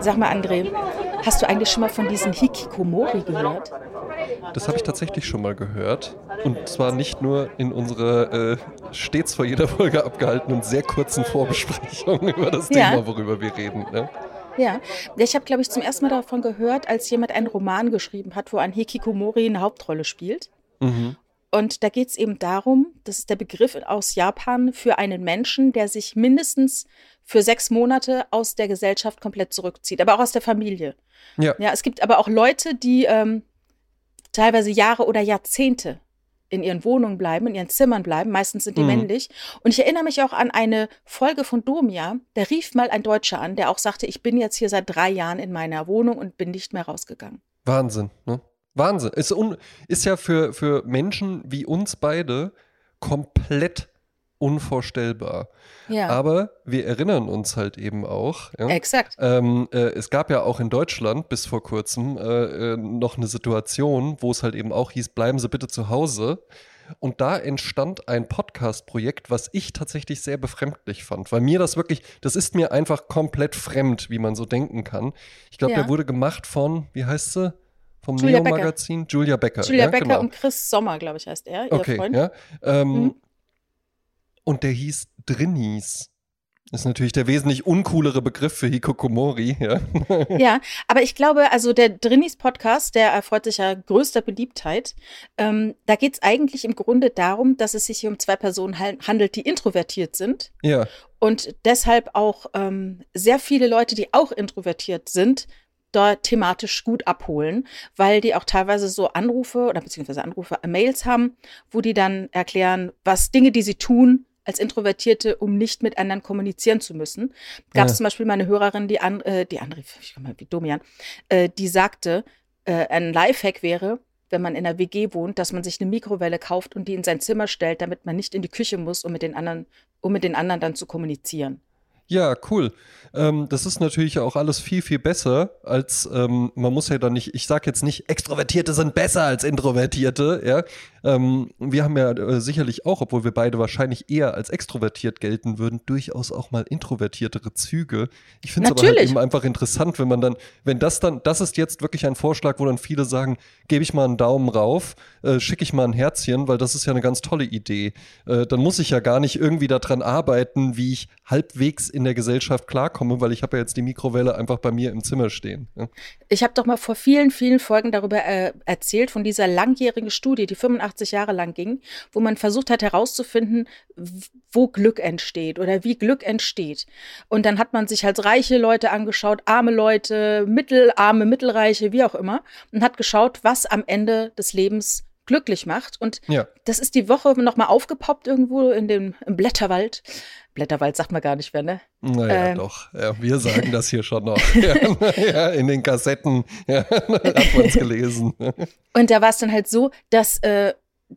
Sag mal, André, hast du eigentlich schon mal von diesen Hikikomori gehört? Das habe ich tatsächlich schon mal gehört. Und zwar nicht nur in unserer äh, stets vor jeder Folge abgehaltenen sehr kurzen Vorbesprechung über das Ja. Thema, worüber wir reden. Ne? Ja, ich habe, glaube ich, zum ersten Mal davon gehört, als jemand einen Roman geschrieben hat, wo ein Hikikomori eine Hauptrolle spielt. Mhm. Und da geht es eben darum, das ist der Begriff aus Japan für einen Menschen, der sich mindestens für sechs Monate aus der Gesellschaft komplett zurückzieht, aber auch aus der Familie. Ja. Ja, es gibt aber auch Leute, die ähm, teilweise Jahre oder Jahrzehnte in ihren Wohnungen bleiben, in ihren Zimmern bleiben. Meistens sind die Mhm. männlich. Und ich erinnere mich auch an eine Folge von Domia. Da rief mal ein Deutscher an, der auch sagte, ich bin jetzt hier seit drei Jahren in meiner Wohnung und bin nicht mehr rausgegangen. Wahnsinn, ne? Wahnsinn. Ist, un, ist ja für, für Menschen wie uns beide komplett unvorstellbar. Ja, Aber wir erinnern uns halt eben auch. Ja? exakt. Ähm, äh, es gab ja auch in Deutschland bis vor kurzem äh, äh, noch eine Situation, wo es halt eben auch hieß, bleiben Sie bitte zu Hause. Und da entstand ein Podcast-Projekt, was ich tatsächlich sehr befremdlich fand, weil mir das wirklich, das ist mir einfach komplett fremd, wie man so denken kann. Ich glaube, Ja. der wurde gemacht von, wie heißt sie? Vom Julia. Neo-Magazin? Julia Becker. Julia ja, Becker genau. und Chris Sommer, glaube ich, heißt er, ihr Okay, Freund. ja. Ähm, Mhm. Und der hieß Drinnies. Ist natürlich der wesentlich uncoolere Begriff für Hikokomori, ja. Ja, aber ich glaube, also der Drinnis Podcast, der erfreut sich ja größter Beliebtheit. Ähm, da geht es eigentlich im Grunde darum, dass es sich hier um zwei Personen handelt, die introvertiert sind ja. und deshalb auch ähm, sehr viele Leute, die auch introvertiert sind, dort thematisch gut abholen, weil die auch teilweise so Anrufe oder beziehungsweise Anrufe, äh, Mails haben, wo die dann erklären, was Dinge, die sie tun als Introvertierte, um nicht mit anderen kommunizieren zu müssen. Gab es Ja. zum Beispiel mal eine Hörerin, die, an, äh, die anrief, ich komme mal wie Domian, äh, die sagte, äh, ein Lifehack wäre, wenn man in einer WG wohnt, dass man sich eine Mikrowelle kauft und die in sein Zimmer stellt, damit man nicht in die Küche muss, um mit den anderen, um mit den anderen dann zu kommunizieren. Ja, cool. Ähm, das ist natürlich auch alles viel, viel besser als, ähm, man muss ja dann nicht, ich sage jetzt nicht, Extrovertierte sind besser als Introvertierte, ja. Ähm, wir haben ja äh, sicherlich auch, obwohl wir beide wahrscheinlich eher als extrovertiert gelten würden, durchaus auch mal introvertiertere Züge. Ich finde es aber halt eben einfach interessant, wenn man dann, wenn das dann, das ist jetzt wirklich ein Vorschlag, wo dann viele sagen, gebe ich mal einen Daumen rauf, äh, schicke ich mal ein Herzchen, weil das ist ja eine ganz tolle Idee. Äh, dann muss ich ja gar nicht irgendwie daran arbeiten, wie ich halbwegs in der Gesellschaft klarkomme, weil ich habe ja jetzt die Mikrowelle einfach bei mir im Zimmer stehen. Ja. Ich habe doch mal vor vielen, vielen Folgen darüber äh, erzählt, von dieser langjährigen Studie, die 85 Jahre lang ging, wo man versucht hat herauszufinden, wo Glück entsteht oder wie Glück entsteht. Und dann hat man sich halt reiche Leute angeschaut, arme Leute, mittelarme, mittelreiche, wie auch immer, und hat geschaut, was am Ende des Lebens glücklich macht. Und Ja. das ist die Woche nochmal aufgepoppt irgendwo in dem im Blätterwald. Blätterwald sagt man gar nicht mehr, ne? Naja, Ähm. doch. Ja, wir sagen das hier schon noch. ja, ja, in den Kassetten hat man es gelesen. Und da war es dann halt so, dass äh,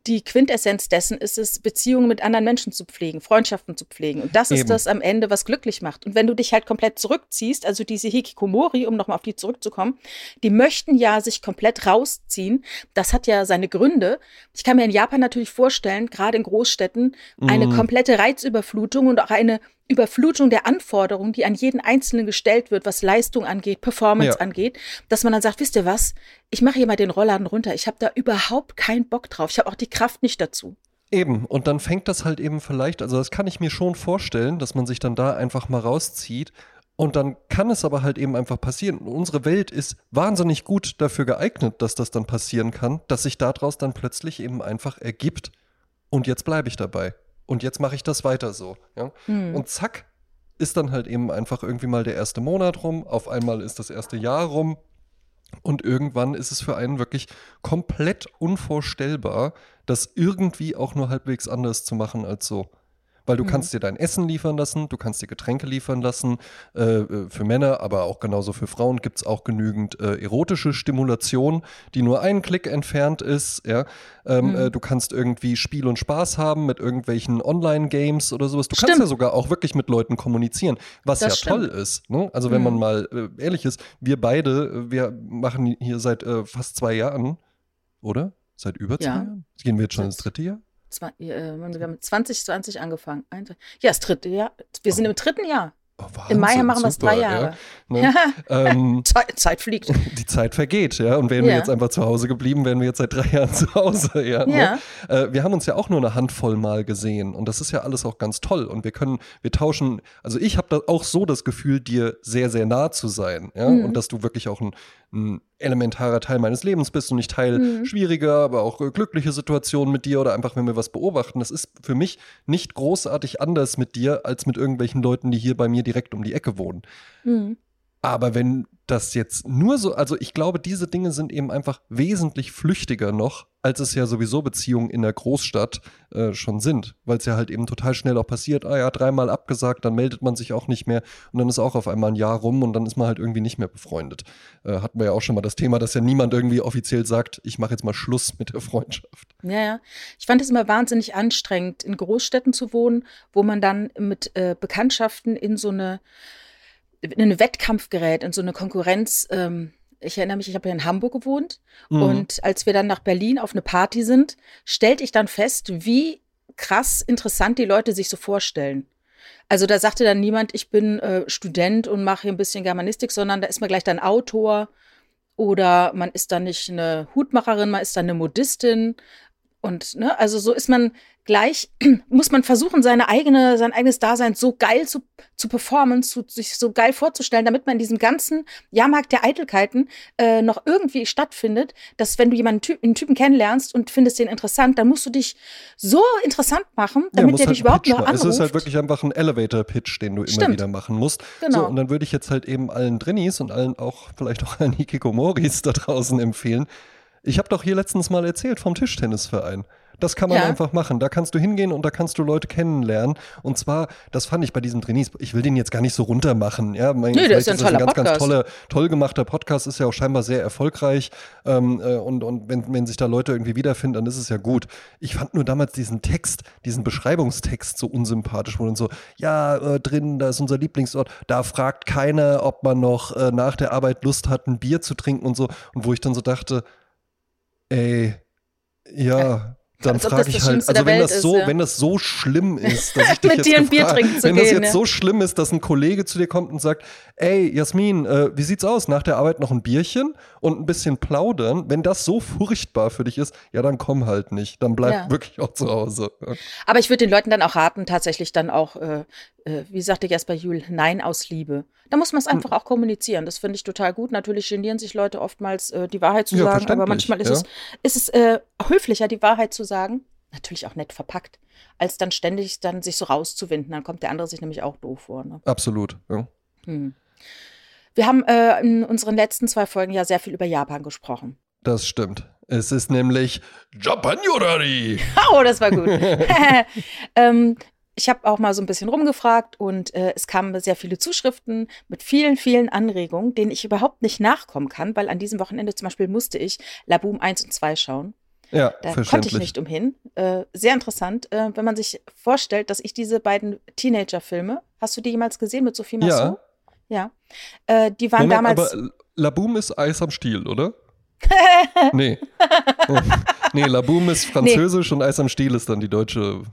die Quintessenz dessen ist es, Beziehungen mit anderen Menschen zu pflegen, Freundschaften zu pflegen. Und das ist Eben. das am Ende, was glücklich macht. Und wenn du dich halt komplett zurückziehst, also diese Hikikomori, um nochmal auf die zurückzukommen, die möchten ja sich komplett rausziehen. Das hat ja seine Gründe. Ich kann mir in Japan natürlich vorstellen, gerade in Großstädten, eine Mhm. komplette Reizüberflutung und auch eine Überflutung der Anforderungen, die an jeden Einzelnen gestellt wird, was Leistung angeht, Performance Ja. angeht, dass man dann sagt, wisst ihr was, ich mache hier mal den Rollladen runter. Ich habe da überhaupt keinen Bock drauf. Ich habe auch die Kraft nicht dazu. Eben, und dann fängt das halt eben vielleicht, also das kann ich mir schon vorstellen, dass man sich dann da einfach mal rauszieht. Und dann kann es aber halt eben einfach passieren. Unsere Welt ist wahnsinnig gut dafür geeignet, dass das dann passieren kann, dass sich daraus dann plötzlich eben einfach ergibt. Und jetzt bleibe ich dabei. Und jetzt mache ich das weiter so. Ja? Hm. Und zack, ist dann halt eben einfach irgendwie mal der erste Monat rum, auf einmal ist das erste Jahr rum und irgendwann ist es für einen wirklich komplett unvorstellbar, das irgendwie auch nur halbwegs anders zu machen als so. Weil du Mhm. kannst dir dein Essen liefern lassen, du kannst dir Getränke liefern lassen. Äh, äh, für Männer, aber auch genauso für Frauen gibt es auch genügend äh, erotische Stimulation, die nur einen Klick entfernt ist. Ja? Ähm, Mhm. äh, du kannst irgendwie Spiel und Spaß haben mit irgendwelchen Online-Games oder sowas. Du kannst Stimmt. ja sogar auch wirklich mit Leuten kommunizieren, was Das ja toll stimmt. ist. Ne? Also wenn man Mhm. mal äh, ehrlich ist, wir beide, äh, wir machen hier seit äh, fast zwei Jahren, oder? Seit über zwei Ja. Jahren? Gehen wir jetzt schon ins dritte Jahr? Äh, wir haben 2020 angefangen. Ja, das dritte Jahr. Wir sind im dritten Jahr. Oh, Wahnsinn, Im Mai machen wir es drei Jahre. Ja. Ne? ähm, Zeit, Zeit, fliegt. Die Zeit vergeht, ja. Und wären ja. wir jetzt einfach zu Hause geblieben, wären wir jetzt seit drei Jahren zu Hause, ja. Ne? Äh, wir haben uns ja auch nur eine Handvoll Mal gesehen und das ist ja alles auch ganz toll. Und wir können, wir tauschen, also ich habe da auch so das Gefühl, dir sehr, sehr nah zu sein, ja. Mhm. Und dass du wirklich auch ein, ein elementarer Teil meines Lebens bist und nicht Teil mhm. schwieriger, aber auch äh, glückliche Situationen mit dir oder einfach, wenn wir was beobachten. Das ist für mich nicht großartig anders mit dir als mit irgendwelchen Leuten, die hier bei mir direkt um die Ecke wohnen. Mhm. Aber wenn das jetzt nur so, also ich glaube, diese Dinge sind eben einfach wesentlich flüchtiger noch, als es ja sowieso Beziehungen in der Großstadt äh, schon sind, weil es ja halt eben total schnell auch passiert, ah ja, dreimal abgesagt, dann meldet man sich auch nicht mehr und dann ist auch auf einmal ein Jahr rum und dann ist man halt irgendwie nicht mehr befreundet. Äh, hatten wir ja auch schon mal das Thema, dass ja niemand irgendwie offiziell sagt, ich mache jetzt mal Schluss mit der Freundschaft. Ja, ja. Ich fand es immer wahnsinnig anstrengend, in Großstädten zu wohnen, wo man dann mit äh, Bekanntschaften in so eine in einen Wettkampf gerät, in so eine Konkurrenz. Ähm, ich erinnere mich, ich habe ja in Hamburg gewohnt mhm. und als wir dann nach Berlin auf eine Party sind, stellte ich dann fest, wie krass interessant die Leute sich so vorstellen. Also da sagte dann niemand, ich bin äh, Student und mache hier ein bisschen Germanistik, sondern da ist man gleich dann Autor oder man ist dann nicht eine Hutmacherin, man ist dann eine Modistin. Und ne, also so ist man gleich muss man versuchen, seine eigene, sein eigenes Dasein so geil zu, zu performen, zu, sich so geil vorzustellen, damit man in diesem ganzen Jahrmarkt der Eitelkeiten äh, noch irgendwie stattfindet, dass wenn du jemanden einen Typen kennenlernst und findest den interessant, dann musst du dich so interessant machen, damit ja, der halt dich überhaupt noch anruft. Es ist halt wirklich einfach ein Elevator-Pitch, den du Stimmt. immer wieder machen musst. Genau. So, und dann würde ich jetzt halt eben allen Drinnies und allen auch, vielleicht auch allen Hikikomoris da draußen empfehlen. Ich habe doch hier letztens mal erzählt vom Tischtennisverein. Das kann man ja. einfach machen. Da kannst du hingehen und da kannst du Leute kennenlernen. Und zwar, das fand ich bei diesem Trainees, ich will den jetzt gar nicht so runter machen. Ja, mein, nee, das ist ein, toller ein ganz, Podcast. ganz toller, toll gemachter Podcast, ist ja auch scheinbar sehr erfolgreich. Ähm, äh, und und wenn, wenn sich da Leute irgendwie wiederfinden, dann ist es ja gut. Ich fand nur damals diesen Text, diesen Beschreibungstext so unsympathisch, wo dann so, ja, äh, drin, da ist unser Lieblingsort, da fragt keiner, ob man noch äh, nach der Arbeit Lust hat, ein Bier zu trinken und so. Und wo ich dann so dachte, ey, ja, dann frage ich halt, also wenn das so, ist, ja. wenn das so schlimm ist, dass ich dich Mit jetzt dir ein Bier trinken zu wenn gehen, das jetzt ja. so schlimm ist, dass ein Kollege zu dir kommt und sagt, ey Jasmin, äh, wie sieht's aus? Nach der Arbeit noch ein Bierchen und ein bisschen plaudern. Wenn das so furchtbar für dich ist, ja, dann komm halt nicht, dann bleib ja. wirklich auch zu Hause. Aber ich würde den Leuten dann auch raten, tatsächlich dann auch, äh, äh, wie sagte Jasper Juhl, Nein aus Liebe. Da muss man es hm. einfach auch kommunizieren. Das finde ich total gut. Natürlich genieren sich Leute oftmals, äh, die Wahrheit zu sagen, aber manchmal ist es, ist es äh, höflicher, die Wahrheit zu sagen natürlich auch nett verpackt, als dann ständig dann sich so rauszuwinden. Dann kommt der andere sich nämlich auch doof vor. Ne? Absolut, ja. Hm. Wir haben äh, in unseren letzten zwei Folgen ja sehr viel über Japan gesprochen. Das stimmt. Es ist nämlich Japan Yorari. Oh, das war gut. ähm, ich habe auch mal so ein bisschen rumgefragt und äh, es kamen sehr viele Zuschriften mit vielen, vielen Anregungen, denen ich überhaupt nicht nachkommen kann, weil an diesem Wochenende zum Beispiel musste ich Laboom 1 und 2 schauen. Ja, da konnte ich nicht umhin. Äh, sehr interessant, äh, wenn man sich vorstellt, dass ich diese beiden Teenager-Filme, hast du die jemals gesehen mit Sophie Massot? Ja. Ja. Äh, die waren Moment, damals. Aber Laboom ist Eis am Stiel, oder? nee. nee, Laboom ist französisch nee. und Eis am Stiel ist dann die deutsche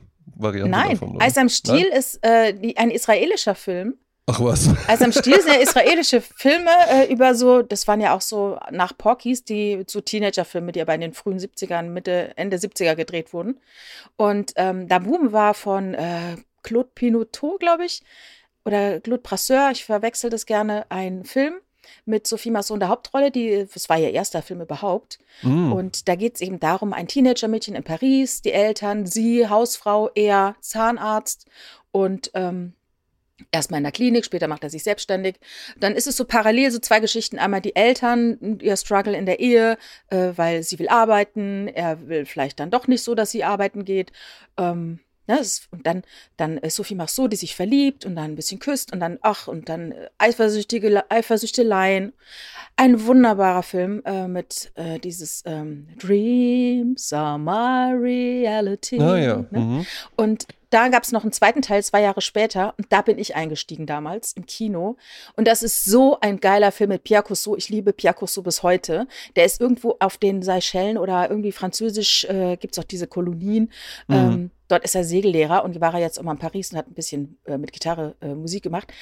Variante Nein, davon. Nein, Eis am Stiel Nein? ist äh, die, ein israelischer Film Ach was. Also am Stiel sind ja israelische Filme äh, über so, das waren ja auch so nach Porkies, die so Teenager-Filme, die aber in den frühen 70ern, Mitte, Ende 70er gedreht wurden. Und ähm, Boom war von äh, Claude Pinotot, glaube ich, oder Claude Brasseur, ich verwechsel das gerne, ein Film mit Sophie Masson der Hauptrolle, die, das war ihr erster Film überhaupt. Mm. Und da geht es eben darum, ein Teenager-Mädchen in Paris, die Eltern, sie, Hausfrau, er, Zahnarzt und ähm, Erstmal in der Klinik, später macht er sich selbstständig. Dann ist es so parallel so zwei Geschichten. Einmal die Eltern, ihr Struggle in der Ehe, äh, weil sie will arbeiten. Er will vielleicht dann doch nicht so, dass sie arbeiten geht. Ähm, ne, ist, und dann, dann ist Sophie macht so, die sich verliebt und dann ein bisschen küsst und dann, ach, und dann äh, eifersüchtige Eifersüchteleien. Ein wunderbarer Film äh, mit äh, dieses ähm, Dreams are my reality. Ah, ja. ne? mhm. Und da gab es noch einen zweiten Teil, zwei Jahre später. Und da bin ich eingestiegen damals im Kino. Und das ist so ein geiler Film mit Pierre Cousteau. Ich liebe Pierre Cousteau bis heute. Der ist irgendwo auf den Seychellen oder irgendwie französisch, äh, gibt es auch diese Kolonien. Mhm. Ähm, dort ist er Segellehrer und war er jetzt auch mal in Paris und hat ein bisschen äh, mit Gitarre äh, Musik gemacht.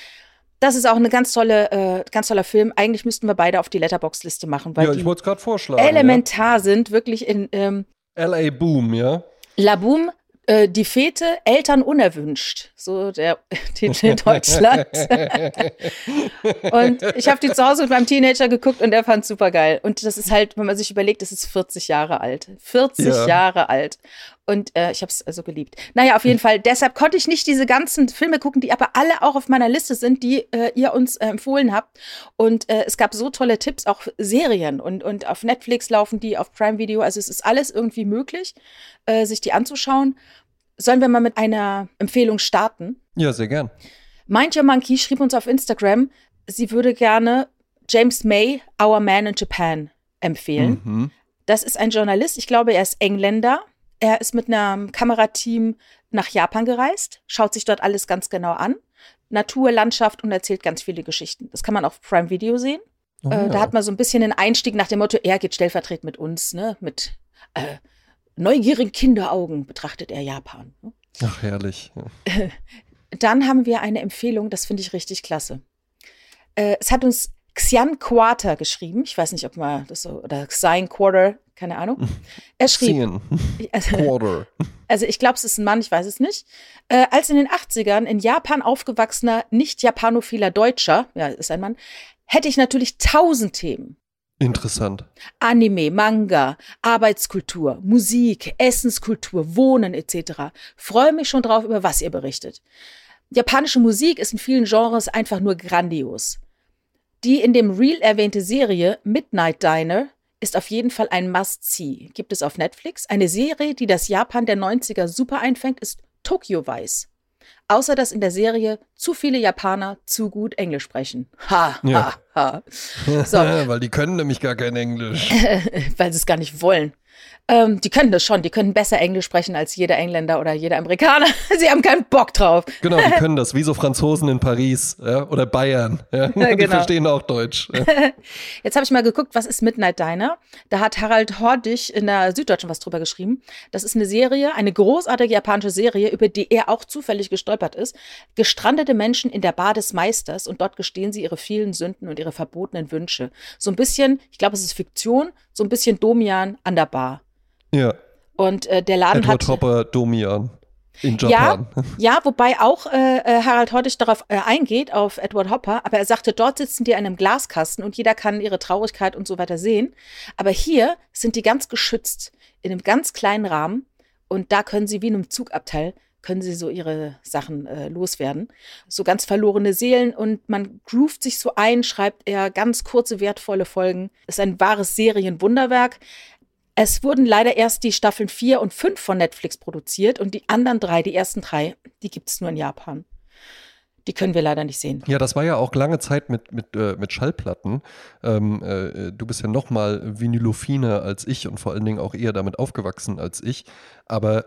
Das ist auch eine ganz tolle, äh, ganz toller Film. Eigentlich müssten wir beide auf die Letterbox-Liste machen, weil ja, die vorschlagen, elementar ja. sind, wirklich in ähm, L.A. Boom, ja. La Boom, äh, die Fete Eltern unerwünscht, so der Titel in Deutschland. und ich habe die zu Hause mit meinem Teenager geguckt und er fand super geil. Und das ist halt, wenn man sich überlegt, das ist 40 Jahre alt. 40 ja. Jahre alt. Und äh, ich habe es also geliebt. Naja, auf jeden Fall. Deshalb konnte ich nicht diese ganzen Filme gucken, die aber alle auch auf meiner Liste sind, die äh, ihr uns äh, empfohlen habt. Und äh, es gab so tolle Tipps, auch Serien. Und, und auf Netflix laufen die, auf Prime Video. Also es ist alles irgendwie möglich, äh, sich die anzuschauen. Sollen wir mal mit einer Empfehlung starten? Ja, sehr gern. Mind Your Monkey schrieb uns auf Instagram, sie würde gerne James May, Our Man in Japan, empfehlen. Mhm. Das ist ein Journalist, ich glaube, er ist Engländer. Er ist mit einem Kamerateam nach Japan gereist, schaut sich dort alles ganz genau an. Natur, Landschaft und erzählt ganz viele Geschichten. Das kann man auf Prime Video sehen. Oh, äh, ja. Da hat man so ein bisschen den Einstieg nach dem Motto, er geht stellvertretend mit uns, ne, mit äh, neugierigen Kinderaugen betrachtet er Japan. Ne? Ach, herrlich. Ja. Dann haben wir eine Empfehlung, das finde ich richtig klasse. Äh, es hat uns Xian Quarter geschrieben. Ich weiß nicht, ob man das so, oder Xian Quarter, keine Ahnung. Er schrieb. Also, Quarter. Also, ich glaube, es ist ein Mann, ich weiß es nicht. Äh, als in den 80ern in Japan aufgewachsener, nicht japanophiler Deutscher, ja, ist ein Mann, hätte ich natürlich tausend Themen. Interessant. Anime, Manga, Arbeitskultur, Musik, Essenskultur, Wohnen etc. Freue mich schon drauf, über was ihr berichtet. Japanische Musik ist in vielen Genres einfach nur grandios. Die in dem Reel erwähnte Serie Midnight Diner ist auf jeden Fall ein Must-See. Gibt es auf Netflix. Eine Serie, die das Japan der 90er super einfängt, ist Tokyo Vice. Außer dass in der Serie zu viele Japaner zu gut Englisch sprechen. Ha, ja. ha, ha. So. Weil die können nämlich gar kein Englisch. Weil sie es gar nicht wollen. Ähm, die können das schon, die können besser Englisch sprechen als jeder Engländer oder jeder Amerikaner. Sie haben keinen Bock drauf. Genau, die können das, wie so Franzosen in Paris ja, oder Bayern. Ja. Die genau. verstehen auch Deutsch. Ja. Jetzt habe ich mal geguckt, was ist Midnight Diner? Da hat Harald Hordig in der Süddeutschen was drüber geschrieben. Das ist eine Serie, eine großartige japanische Serie, über die er auch zufällig gestolpert ist. Gestrandete Menschen in der Bar des Meisters und dort gestehen sie ihre vielen Sünden und ihre verbotenen Wünsche. So ein bisschen, ich glaube, es ist Fiktion, so ein bisschen Domian an der Bar. Ja. Und äh, der Laden Edward hat. Hopper Domian. In Japan. Ja, ja wobei auch äh, äh, Harald Hortig darauf äh, eingeht, auf Edward Hopper, aber er sagte, dort sitzen die in einem Glaskasten und jeder kann ihre Traurigkeit und so weiter sehen. Aber hier sind die ganz geschützt, in einem ganz kleinen Rahmen und da können sie wie in einem Zugabteil können sie so ihre Sachen äh, loswerden. So ganz verlorene Seelen und man groovt sich so ein, schreibt er ganz kurze, wertvolle Folgen. Ist ein wahres Serienwunderwerk. Es wurden leider erst die Staffeln 4 und 5 von Netflix produziert und die anderen drei, die ersten drei, die gibt es nur in Japan. Die können wir leider nicht sehen. Ja, das war ja auch lange Zeit mit, mit, äh, mit Schallplatten. Ähm, äh, du bist ja noch mal vinylophiner als ich und vor allen Dingen auch eher damit aufgewachsen als ich. Aber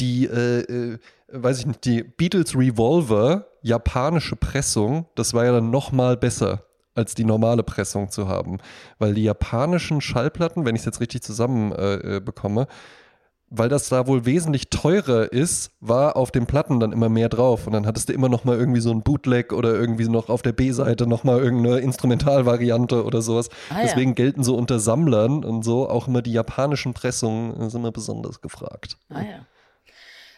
die, äh, äh weiß ich nicht, die Beatles Revolver, japanische Pressung, das war ja dann noch mal besser als die normale Pressung zu haben. Weil die japanischen Schallplatten, wenn ich es jetzt richtig zusammen äh, äh, bekomme, weil das da wohl wesentlich teurer ist, war auf den Platten dann immer mehr drauf. Und dann hattest du immer noch mal irgendwie so ein Bootleg oder irgendwie noch auf der B-Seite noch mal irgendeine Instrumentalvariante oder sowas. Ah, Deswegen ja. gelten so unter Sammlern und so auch immer die japanischen Pressungen äh, sind immer besonders gefragt. Ah ja.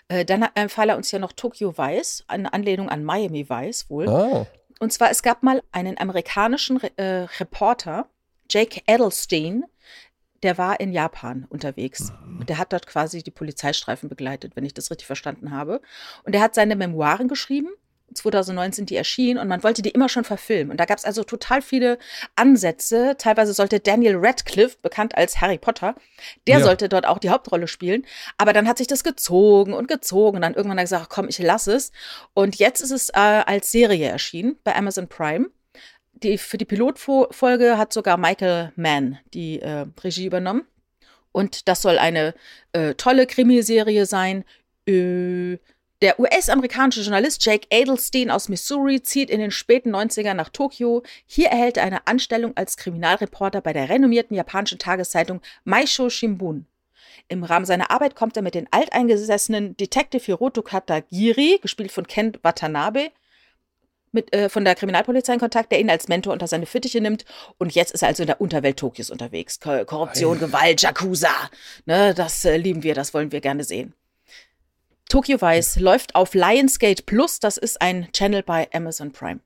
Äh, dann empfahl er uns ja noch Tokyo Vice, eine Anlehnung an Miami Vice wohl. Ah. Und zwar, es gab mal einen amerikanischen äh, Reporter, Jake Edelstein, der war in Japan unterwegs. Mhm. Und der hat dort quasi die Polizeistreifen begleitet, wenn ich das richtig verstanden habe. Und er hat seine Memoiren geschrieben 2009 sind die erschienen und man wollte die immer schon verfilmen. Und da gab es also total viele Ansätze. Teilweise sollte Daniel Radcliffe, bekannt als Harry Potter, der ja. sollte dort auch die Hauptrolle spielen. Aber dann hat sich das gezogen und gezogen und dann irgendwann hat er gesagt, komm, ich lasse es. Und jetzt ist es äh, als Serie erschienen bei Amazon Prime. Die, für die Pilotfolge hat sogar Michael Mann die äh, Regie übernommen. Und das soll eine äh, tolle Krimiserie sein. Äh, Der US-amerikanische Journalist Jake Adelstein aus Missouri zieht in den späten 90ern nach Tokio. Hier erhält er eine Anstellung als Kriminalreporter bei der renommierten japanischen Tageszeitung Maisho Shimbun. Im Rahmen seiner Arbeit kommt er mit den alteingesessenen Detective Hiroto Katagiri, gespielt von Ken Watanabe, mit, äh, von der Kriminalpolizei in Kontakt, der ihn als Mentor unter seine Fittiche nimmt. Und jetzt ist er also in der Unterwelt Tokios unterwegs. Korruption, Gewalt, Yakuza. Ne, das äh, lieben wir, das wollen wir gerne sehen. Tokyo Vice läuft auf Lionsgate Plus. Das ist ein Channel bei Amazon Prime.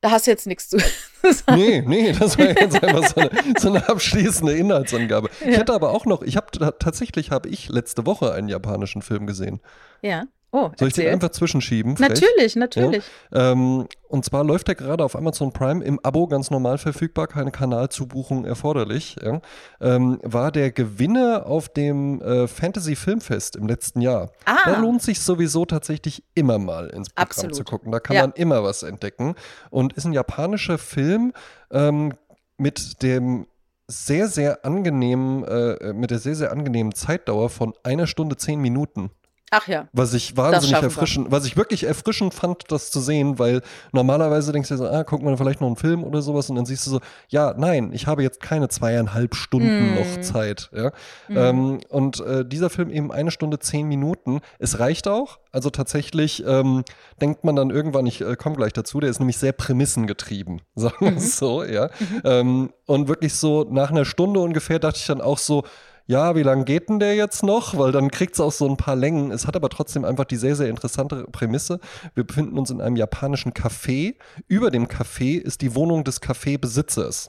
Da hast du jetzt nichts zu sagen. Nee, nee, das war jetzt einfach so eine, so eine abschließende Inhaltsangabe. Ja. Ich hätte aber auch noch, ich habe tatsächlich habe ich letzte Woche einen japanischen Film gesehen. Ja. Oh, Soll ich den einfach zwischenschieben? Frech? Natürlich, natürlich. Ja. Ähm, und zwar läuft der gerade auf Amazon Prime im Abo ganz normal verfügbar, keine Kanalzubuchung erforderlich. Ja. Ähm, war der Gewinner auf dem äh, Fantasy Filmfest im letzten Jahr. Ah. Da lohnt sich sowieso tatsächlich immer mal ins Programm Absolut. zu gucken. Da kann ja. man immer was entdecken. Und ist ein japanischer Film ähm, mit dem sehr, sehr angenehmen, äh, mit der sehr, sehr angenehmen Zeitdauer von einer Stunde zehn Minuten. Ach ja. Was ich wahnsinnig erfrischend, was ich wirklich erfrischend fand, das zu sehen, weil normalerweise denkst du so, ah, guck mal vielleicht noch einen Film oder sowas und dann siehst du so, ja, nein, ich habe jetzt keine zweieinhalb Stunden mm. noch Zeit. Ja? Mm. Ähm, und äh, dieser Film eben eine Stunde zehn Minuten. Es reicht auch. Also tatsächlich ähm, denkt man dann irgendwann, ich äh, komme gleich dazu, der ist nämlich sehr prämissengetrieben, sagen wir es mhm. so, ja. Mhm. Ähm, und wirklich so nach einer Stunde ungefähr dachte ich dann auch so, ja, wie lange geht denn der jetzt noch? Weil dann kriegt es auch so ein paar Längen. Es hat aber trotzdem einfach die sehr, sehr interessante Prämisse. Wir befinden uns in einem japanischen Café. Über dem Café ist die Wohnung des Cafébesitzers.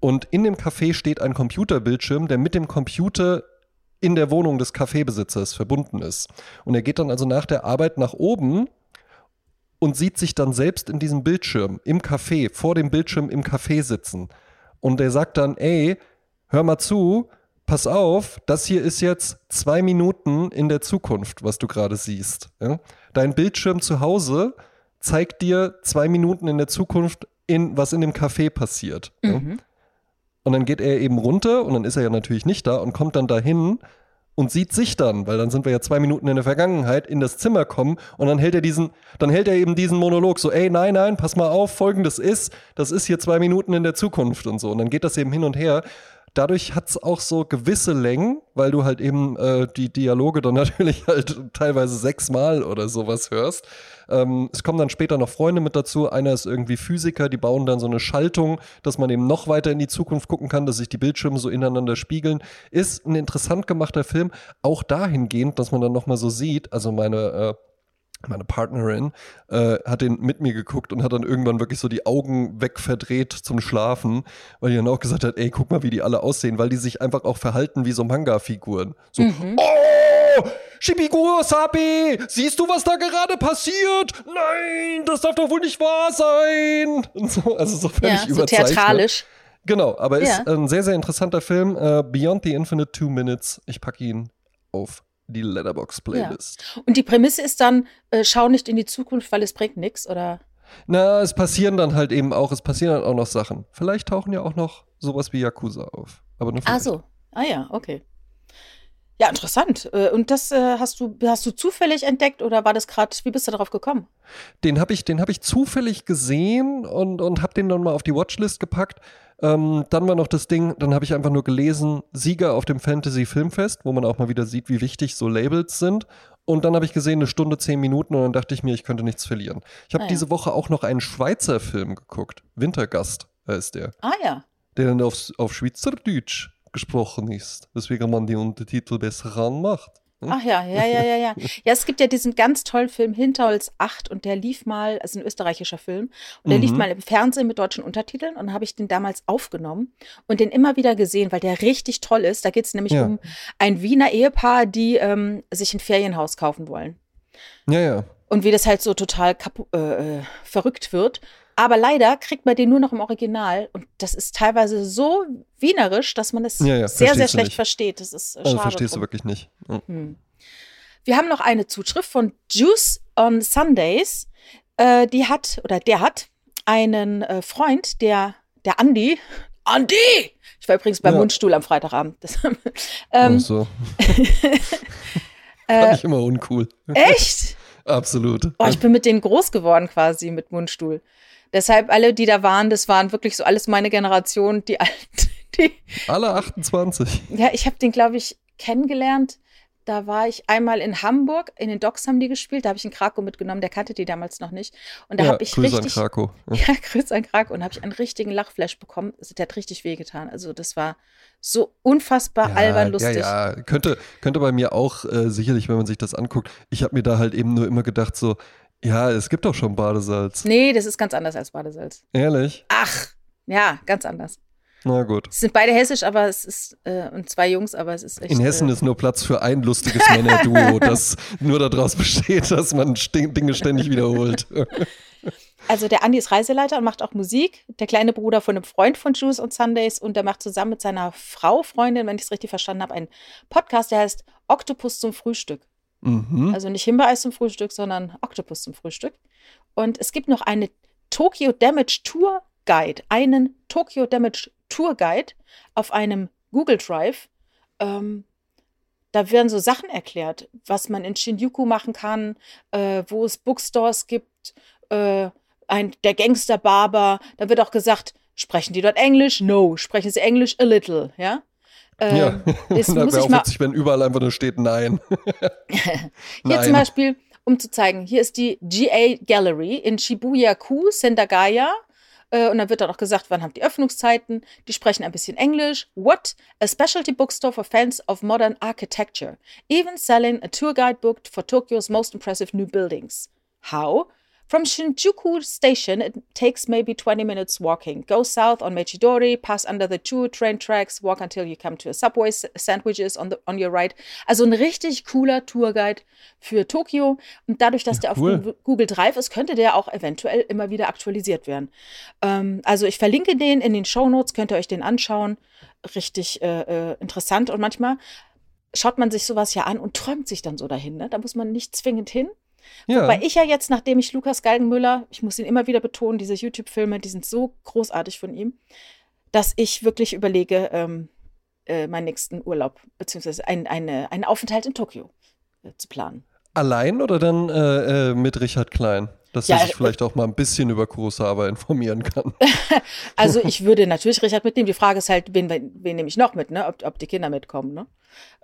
Und in dem Café steht ein Computerbildschirm, der mit dem Computer in der Wohnung des Kaffeebesitzers verbunden ist. Und er geht dann also nach der Arbeit nach oben und sieht sich dann selbst in diesem Bildschirm im Café, vor dem Bildschirm im Café sitzen. Und er sagt dann, ey, hör mal zu, pass auf, das hier ist jetzt zwei Minuten in der Zukunft, was du gerade siehst. Ja? Dein Bildschirm zu Hause zeigt dir zwei Minuten in der Zukunft, in, was in dem Café passiert. Mhm. Ja? Und dann geht er eben runter und dann ist er ja natürlich nicht da und kommt dann dahin und sieht sich dann, weil dann sind wir ja zwei Minuten in der Vergangenheit, in das Zimmer kommen und dann hält er diesen, dann hält er eben diesen Monolog so, ey, nein, nein, pass mal auf, folgendes ist, das ist hier zwei Minuten in der Zukunft und so. Und dann geht das eben hin und her dadurch hat es auch so gewisse Längen, weil du halt eben äh, die Dialoge dann natürlich halt teilweise sechsmal oder sowas hörst. Ähm, es kommen dann später noch Freunde mit dazu. Einer ist irgendwie Physiker, die bauen dann so eine Schaltung, dass man eben noch weiter in die Zukunft gucken kann, dass sich die Bildschirme so ineinander spiegeln. Ist ein interessant gemachter Film, auch dahingehend, dass man dann nochmal so sieht, also meine äh, meine Partnerin äh, hat den mit mir geguckt und hat dann irgendwann wirklich so die Augen wegverdreht zum Schlafen, weil die dann auch gesagt hat, ey, guck mal, wie die alle aussehen, weil die sich einfach auch verhalten wie so Manga-Figuren. So, mhm. oh, Shibiguro Sabi, siehst du, was da gerade passiert? Nein, das darf doch wohl nicht wahr sein. Und so, also so völlig ja, so theatralisch. Genau, aber ja. ist ein sehr, sehr interessanter Film. Uh, Beyond the Infinite Two Minutes. Ich packe ihn auf die Letterbox-Playlist. Ja. Und die Prämisse ist dann, äh, schau nicht in die Zukunft, weil es bringt nichts, oder? Na, es passieren dann halt eben auch, es passieren dann auch noch Sachen. Vielleicht tauchen ja auch noch sowas wie Yakuza auf. Aber nur Ah so. Ah ja, okay. Ja, interessant. Äh, und das äh, hast du hast du zufällig entdeckt oder war das gerade, wie bist du darauf gekommen? Den habe ich, den habe ich zufällig gesehen und, und habe den dann mal auf die Watchlist gepackt. Ähm, dann war noch das Ding, dann habe ich einfach nur gelesen, Sieger auf dem Fantasy Filmfest, wo man auch mal wieder sieht, wie wichtig so Labels sind. Und dann habe ich gesehen, eine Stunde, zehn Minuten und dann dachte ich mir, ich könnte nichts verlieren. Ich habe ah, ja. diese Woche auch noch einen Schweizer Film geguckt. Wintergast heißt der. Ah ja. Der dann auf, auf Schweizerdeutsch gesprochen ist, weswegen man die Untertitel besser ranmacht. Hm? Ach ja, ja, ja, ja, ja. Ja, es gibt ja diesen ganz tollen Film Hinterholz 8 und der lief mal, also ein österreichischer Film, und der mhm. lief mal im Fernsehen mit deutschen Untertiteln und habe ich den damals aufgenommen und den immer wieder gesehen, weil der richtig toll ist. Da geht es nämlich ja. um ein Wiener Ehepaar, die ähm, sich ein Ferienhaus kaufen wollen. Ja, ja. Und wie das halt so total äh, äh, verrückt wird. Aber leider kriegt man den nur noch im Original und das ist teilweise so wienerisch, dass man es ja, ja, sehr, sehr schlecht nicht. versteht. Das ist äh, also schade. Verstehst drum. du wirklich nicht. Mhm. Hm. Wir haben noch eine Zuschrift von Juice on Sundays. Äh, die hat, oder der hat einen äh, Freund, der, der Andy. Andy! Ich war übrigens beim ja. Mundstuhl am Freitagabend. Das, ähm, so. Fand ich immer uncool. Echt? Absolut. Oh, ich bin mit denen groß geworden quasi mit Mundstuhl. Deshalb alle, die da waren, das waren wirklich so alles meine Generation, die alten. Die, Alle 28. ja, ich habe den, glaube ich, kennengelernt. Da war ich einmal in Hamburg, in den Docks haben die gespielt, da habe ich einen Krakow mitgenommen, der kannte die damals noch nicht. Und da ja, habe ich Grüße richtig. an Krakow. Ja. Ja, Grüß an Krakow und habe ich einen richtigen Lachflash bekommen. Also, der hat richtig wehgetan. Also das war so unfassbar albern lustig. Ja, ja, könnte, könnte bei mir auch äh, sicherlich, wenn man sich das anguckt. Ich habe mir da halt eben nur immer gedacht, so, ja, es gibt doch schon Badesalz. Nee, das ist ganz anders als Badesalz. Ehrlich? Ach, ja, ganz anders. Na gut. Es sind beide hessisch, aber es ist, äh, und zwei Jungs, aber es ist echt. In Hessen äh, ist nur Platz für ein lustiges Männerduo, das nur daraus besteht, dass man Dinge ständig wiederholt. Also der Andi ist Reiseleiter und macht auch Musik. Der kleine Bruder von einem Freund von Juice on Sundays und der macht zusammen mit seiner Frau, Freundin, wenn ich es richtig verstanden habe, einen Podcast, der heißt Oktopus zum Frühstück. Mhm. Also nicht Himbeereis zum Frühstück, sondern Oktopus zum Frühstück. Und es gibt noch eine Tokyo Damage Tour Guide, einen Tokyo Damage Tour Guide auf einem Google Drive. Ähm, da werden so Sachen erklärt, was man in Shinjuku machen kann, äh, wo es Bookstores gibt, äh, ein, der Gangster-Barber. Da wird auch gesagt, sprechen die dort Englisch? No. Sprechen sie Englisch? A little, ja? Ähm, ja, das das muss ich auch mal, witzig, wenn überall einfach nur steht Nein. Hier Nein. zum Beispiel, um zu zeigen, hier ist die GA Gallery in Shibuya-ku, Sendagaya. Äh, Und dann wird dann auch gesagt, wann haben die Öffnungszeiten. Die sprechen ein bisschen Englisch. What? A specialty bookstore for fans of modern architecture. Even selling a tour guide book for Tokyo's most impressive new buildings. How? From Shinjuku Station, it takes maybe 20 minutes walking. Go south on Mechidori, pass under the two train tracks, walk until you come to a Subway sandwiches on, the, on your right. Also ein richtig cooler Tourguide für Tokio. Und dadurch, dass der cool. auf Google- Google Drive ist, könnte der auch eventuell immer wieder aktualisiert werden. Ähm, also ich verlinke den in den Show Notes, könnt ihr euch den anschauen. Richtig äh, äh, interessant. Und manchmal schaut man sich sowas ja an und träumt sich dann so dahin. Ne? Da muss man nicht zwingend hin. Ja, Weil ich ja jetzt, nachdem ich Lukas Galgenmüller, ich muss ihn immer wieder betonen, diese YouTube-Filme, die sind so großartig von ihm, dass ich wirklich überlege, ähm, äh, meinen nächsten Urlaub, beziehungsweise ein, eine, einen Aufenthalt in Tokio äh, zu planen. allein oder dann äh, äh, mit Richard Klein? Dass Ja, er sich äh, vielleicht auch mal ein bisschen über Kurosawa informieren kann. Also ich würde natürlich Richard mitnehmen. Die Frage ist halt, wen, wen nehme ich noch mit, ne? ob, ob die Kinder mitkommen. Ne?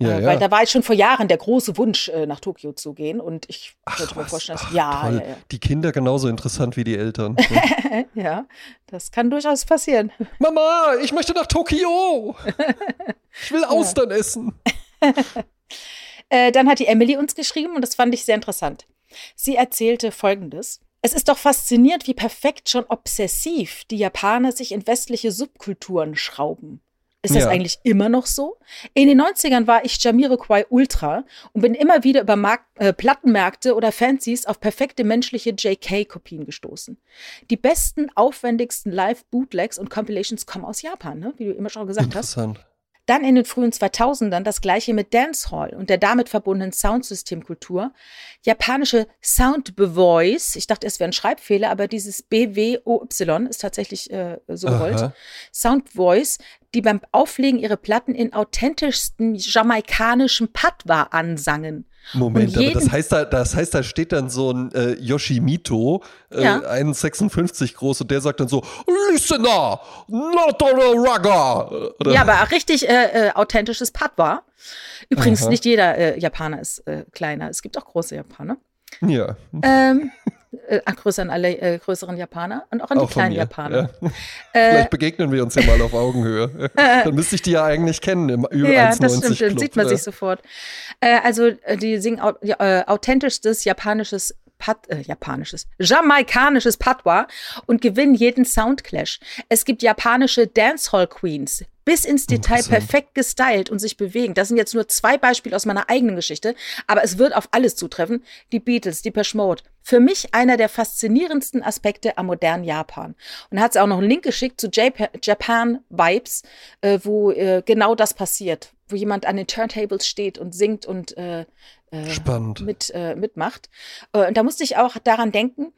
Ja, äh, ja. Weil da war ich schon vor Jahren der große Wunsch, äh, nach Tokio zu gehen. Und ich Ach, könnte mir vorstellen, dass, Ach, ja, toll. ja, Die Kinder genauso interessant wie die Eltern. ja. ja, das kann durchaus passieren. Mama, ich möchte nach Tokio. Ich will Austern essen. Äh, dann hat die Emily uns geschrieben und das fand ich sehr interessant. Sie erzählte Folgendes. Es ist doch faszinierend, wie perfekt schon obsessiv die Japaner sich in westliche Subkulturen schrauben. Ist das Ja. eigentlich immer noch so? In den 90ern war ich Jamiroquai Ultra und bin immer wieder über Mark äh, Plattenmärkte oder Fancies auf perfekte menschliche JK-Kopien gestoßen. Die besten, aufwendigsten Live-Bootlegs und Compilations kommen aus Japan, ne? wie du immer schon gesagt hast. Interessant. Dann in den frühen 2000ern das gleiche mit Dancehall und der damit verbundenen Soundsystemkultur. Japanische Soundbevoice, ich dachte, es wäre ein Schreibfehler, aber dieses B-W-O-Y ist tatsächlich äh, so gewollt. Aha. Soundvoice, die beim Auflegen ihre Platten in authentischsten jamaikanischem Patois ansangen. Moment, aber das heißt, da, das heißt, da steht dann so ein äh, Yoshimito, äh, Ja. 1,56 groß, und der sagt dann so, Listener, not a rugger. Oder? Ja, aber richtig äh, äh, authentisches Patois. Übrigens, Aha. nicht jeder äh, Japaner ist äh, kleiner. Es gibt auch große Japaner. ja. Ähm, äh, Grüße an alle äh, größeren Japaner und auch an die Auch von kleinen Japaner. Ja. Äh, Vielleicht begegnen wir uns ja mal auf Augenhöhe. Dann müsste ich die ja eigentlich kennen im über ja, 1,90 das stimmt, dann Club. sieht man Ja. sich sofort. Äh, also, äh, die singen au äh, authentischstes japanisches Pat äh, japanisches, jamaikanisches Patois und gewinnen jeden Soundclash. Es gibt japanische Dancehall-Queens, bis ins Detail Interessant. perfekt gestylt und sich bewegen. Das sind jetzt nur zwei Beispiele aus meiner eigenen Geschichte, aber es wird auf alles zutreffen. Die Beatles, die Mode. Für mich einer der faszinierendsten Aspekte am modernen Japan. Und hat sie auch noch einen Link geschickt zu Jap Japan Vibes, äh, wo äh, genau das passiert, wo jemand an den Turntables steht und singt und äh, äh, mit, äh, mitmacht. Äh, und da musste ich auch daran denken,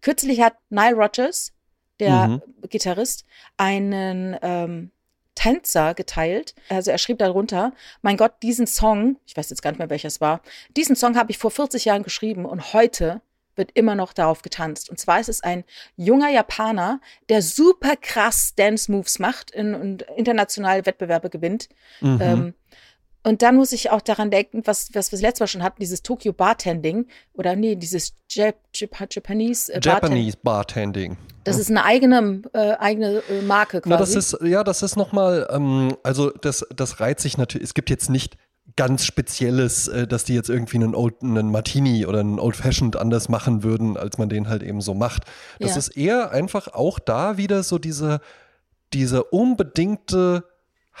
kürzlich hat Nile Rodgers, der Mhm. Gitarrist, einen ähm, Tänzer geteilt. Also er schrieb darunter, mein Gott, diesen Song, ich weiß jetzt gar nicht mehr welches war, diesen Song habe ich vor 40 Jahren geschrieben und heute wird immer noch darauf getanzt. Und zwar ist es ein junger Japaner, der super krass Dance-Moves macht in, und internationale Wettbewerbe gewinnt. Mhm. Ähm, und dann muss ich auch daran denken, was, was wir das letzte Mal schon hatten, dieses Tokyo Bartending oder nee, dieses Jap, Jap, Japanese äh, Japanese Bartending. Das ist eine eigene, äh, eigene äh, Marke quasi. Na, das ist, ja, das ist nochmal, ähm, also das, das reiht sich natürlich, es gibt jetzt nicht ganz Spezielles, äh, dass die jetzt irgendwie einen, Old, einen Martini oder einen Old Fashioned anders machen würden, als man den halt eben so macht. Das ja. ist eher einfach auch da wieder so diese, diese unbedingte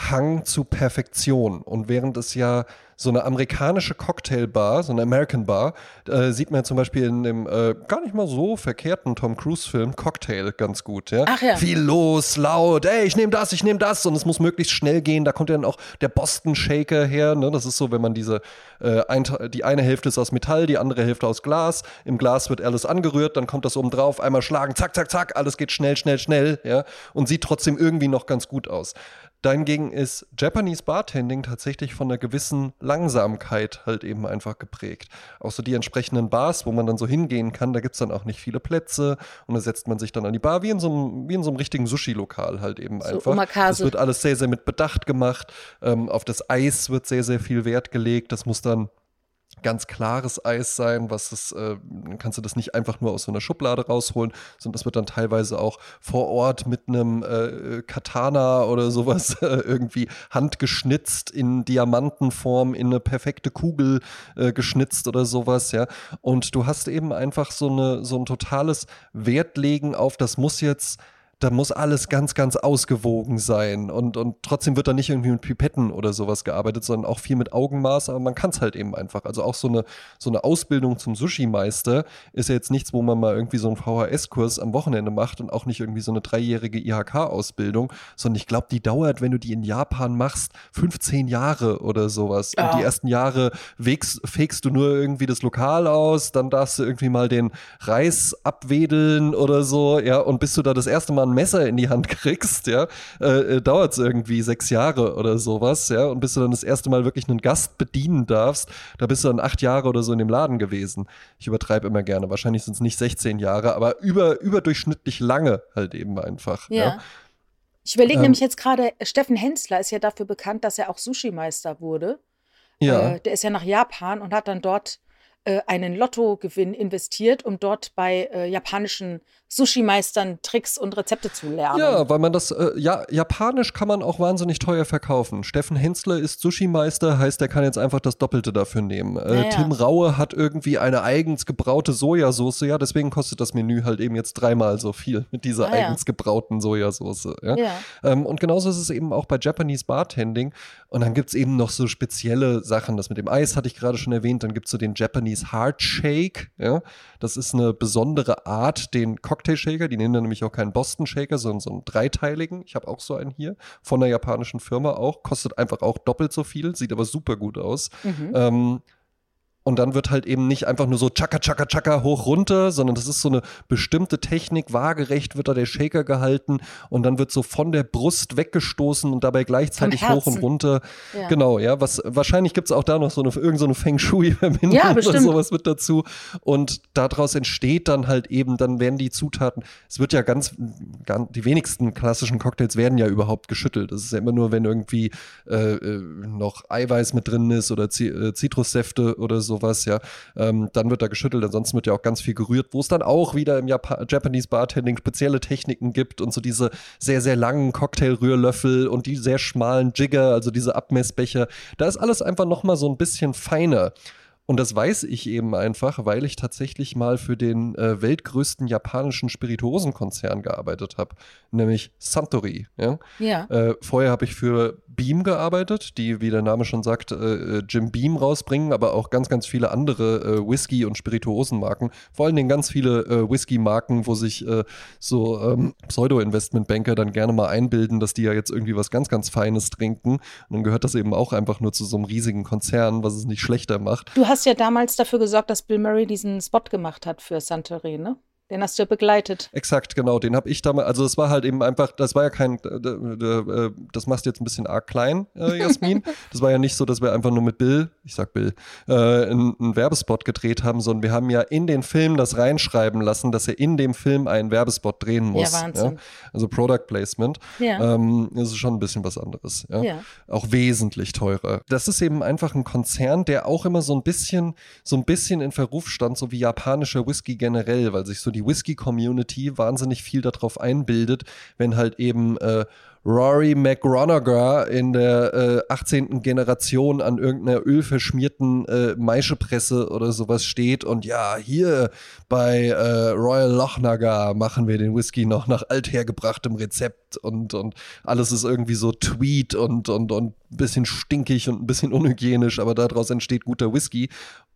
Hang zu Perfektion. Und während es ja so eine amerikanische Cocktailbar, so eine American Bar, äh, sieht man zum Beispiel in dem äh, gar nicht mal so verkehrten Tom Cruise-Film Cocktail ganz gut. Ja? Ach ja. Viel los, laut, ey, ich nehme das, ich nehme das und es muss möglichst schnell gehen. Da kommt ja dann auch der Boston Shaker her. Ne? Das ist so, wenn man diese, äh, ein, die eine Hälfte ist aus Metall, die andere Hälfte aus Glas. Im Glas wird alles angerührt, dann kommt das oben drauf, einmal schlagen, zack, zack, zack, alles geht schnell, schnell, schnell. Ja? Und sieht trotzdem irgendwie noch ganz gut aus. Dahingegen ist Japanese Bartending tatsächlich von einer gewissen Langsamkeit halt eben einfach geprägt. Auch so die entsprechenden Bars, wo man dann so hingehen kann, da gibt es dann auch nicht viele Plätze und da setzt man sich dann an die Bar, wie in so einem, wie in so einem richtigen Sushi-Lokal halt eben so einfach. Omakase. Das wird alles sehr, sehr mit Bedacht gemacht. Ähm, auf das Eis wird sehr, sehr viel Wert gelegt. Das muss dann ganz klares Eis sein, was es, äh, kannst du das nicht einfach nur aus so einer Schublade rausholen, sondern das wird dann teilweise auch vor Ort mit einem äh, Katana oder sowas äh, irgendwie handgeschnitzt in Diamantenform, in eine perfekte Kugel äh, geschnitzt oder sowas, ja. Und du hast eben einfach so eine, so ein totales Wertlegen auf, das muss jetzt da muss alles ganz, ganz ausgewogen sein. Und, und trotzdem wird da nicht irgendwie mit Pipetten oder sowas gearbeitet, sondern auch viel mit Augenmaß, aber man kann es halt eben einfach. Also auch so eine, so eine Ausbildung zum Sushi-Meister ist ja jetzt nichts, wo man mal irgendwie so einen VHS-Kurs am Wochenende macht und auch nicht irgendwie so eine dreijährige IHK-Ausbildung, sondern ich glaube, die dauert, wenn du die in Japan machst, 15 Jahre oder sowas. Oh. Und die ersten Jahre wägst, fegst du nur irgendwie das Lokal aus, dann darfst du irgendwie mal den Reis abwedeln oder so, ja, und bis du da das erste Mal ein Messer in die Hand kriegst, ja, äh, äh dauert es irgendwie sechs Jahre oder sowas, ja, und bis du dann das erste Mal wirklich einen Gast bedienen darfst, da bist du dann acht Jahre oder so in dem Laden gewesen. Ich übertreibe immer gerne. Wahrscheinlich sind es nicht 16 Jahre, aber über, überdurchschnittlich lange halt eben einfach. Ja. ja. Ich überlege ähm, nämlich jetzt gerade, Steffen Hensler ist ja dafür bekannt, dass er auch Sushi-Meister wurde. Ja. Äh, der ist ja nach Japan und hat dann dort äh, einen Lottogewinn investiert, um dort bei äh, japanischen Sushi-Meistern Tricks und Rezepte zu lernen. Ja, weil man das, äh, ja, japanisch kann man auch wahnsinnig teuer verkaufen. Steffen Hensler ist Sushi-Meister, heißt, er kann jetzt einfach das Doppelte dafür nehmen. Äh, naja. Tim Raue hat irgendwie eine eigens gebraute Sojasauce, ja, deswegen kostet das Menü halt eben jetzt dreimal so viel mit dieser ah, eigens gebrauten Sojasauce. Ja? ja. Ähm, und genauso ist es eben auch bei Japanese Bartending. Und dann gibt es eben noch so spezielle Sachen. Das mit dem Eis hatte ich gerade schon erwähnt. Dann gibt es so den Japanese Heart Shake. Ja? Das ist eine besondere Art, den Cocktail Cocktail-Shaker. Die dann nämlich auch keinen Boston Shaker, sondern so einen dreiteiligen. Ich habe auch so einen hier von einer japanischen Firma auch. Kostet einfach auch doppelt so viel, sieht aber super gut aus. Mhm. Ähm, und dann wird halt eben nicht einfach nur so tschakka, tschakka, tschakka hoch runter, sondern das ist so eine bestimmte Technik. Waagerecht wird da der Shaker gehalten und dann wird so von der Brust weggestoßen und dabei gleichzeitig hoch und runter. Ja. Genau, ja. Was, wahrscheinlich gibt es auch da noch so eine, irgend so eine Feng Shui-Verbindung ja, oder sowas mit dazu. Und daraus entsteht dann halt eben, dann werden die Zutaten, es wird ja ganz, ganz die wenigsten klassischen Cocktails werden ja überhaupt geschüttelt. Das ist ja immer nur, wenn irgendwie äh, äh noch Eiweiß mit drin ist oder äh, Zitrussäfte oder so sowas, ja, ähm, dann wird da geschüttelt, ansonsten wird ja auch ganz viel gerührt, wo es dann auch wieder im Jap Japanese Bartending spezielle Techniken gibt und so diese sehr, sehr langen Cocktailrührlöffel und die sehr schmalen Jigger, also diese Abmessbecher, da ist alles einfach nochmal so ein bisschen feiner. Und das weiß ich eben einfach, weil ich tatsächlich mal für den äh, weltgrößten japanischen Spirituosenkonzern gearbeitet habe, nämlich Santori. Ja. ja. Äh, vorher habe ich für Beam gearbeitet, die, wie der Name schon sagt, äh, äh Jim Beam rausbringen, aber auch ganz, ganz viele andere äh, Whisky- und Spirituosenmarken. Vor allen Dingen ganz viele äh, Whisky-Marken, wo sich so ähm, Pseudo-Investmentbanker dann gerne mal einbilden, dass die ja jetzt irgendwie was ganz, ganz Feines trinken. Und dann gehört das eben auch einfach nur zu so einem riesigen Konzern, was es nicht schlechter macht. Du hast hast ja damals dafür gesorgt, dass Bill Murray diesen Spot gemacht hat für Santorini, ne? Den hast du ja begleitet. Exakt, genau. Den habe ich damals, also es war halt eben einfach, das war ja kein, äh, das machst du jetzt ein bisschen arg klein, äh, Jasmin. das war ja nicht so, dass wir einfach nur mit Bill, ich sag Bill, äh, einen, einen Werbespot gedreht haben, sondern wir haben ja in den Film das reinschreiben lassen, dass er in dem Film einen Werbespot drehen muss. Ja, Wahnsinn. Ja? Also Product Placement. Ja. Ähm, das ist schon ein bisschen was anderes. Ja? Ja. Auch wesentlich teurer. Das ist eben einfach ein Konzern, der auch immer so ein bisschen, so ein bisschen in Verruf stand, so wie japanischer Whisky generell, weil sich so die Whisky-Community wahnsinnig viel darauf einbildet, wenn halt eben äh, Rory McGronagher in der äh, 18. Generation an irgendeiner ölverschmierten äh, Maischepresse oder sowas steht und ja, hier bei äh, Royal Lochnagar machen wir den Whisky noch nach althergebrachtem Rezept und, und alles ist irgendwie so tweet und, und, und ein bisschen stinkig und ein bisschen unhygienisch, aber daraus entsteht guter Whisky.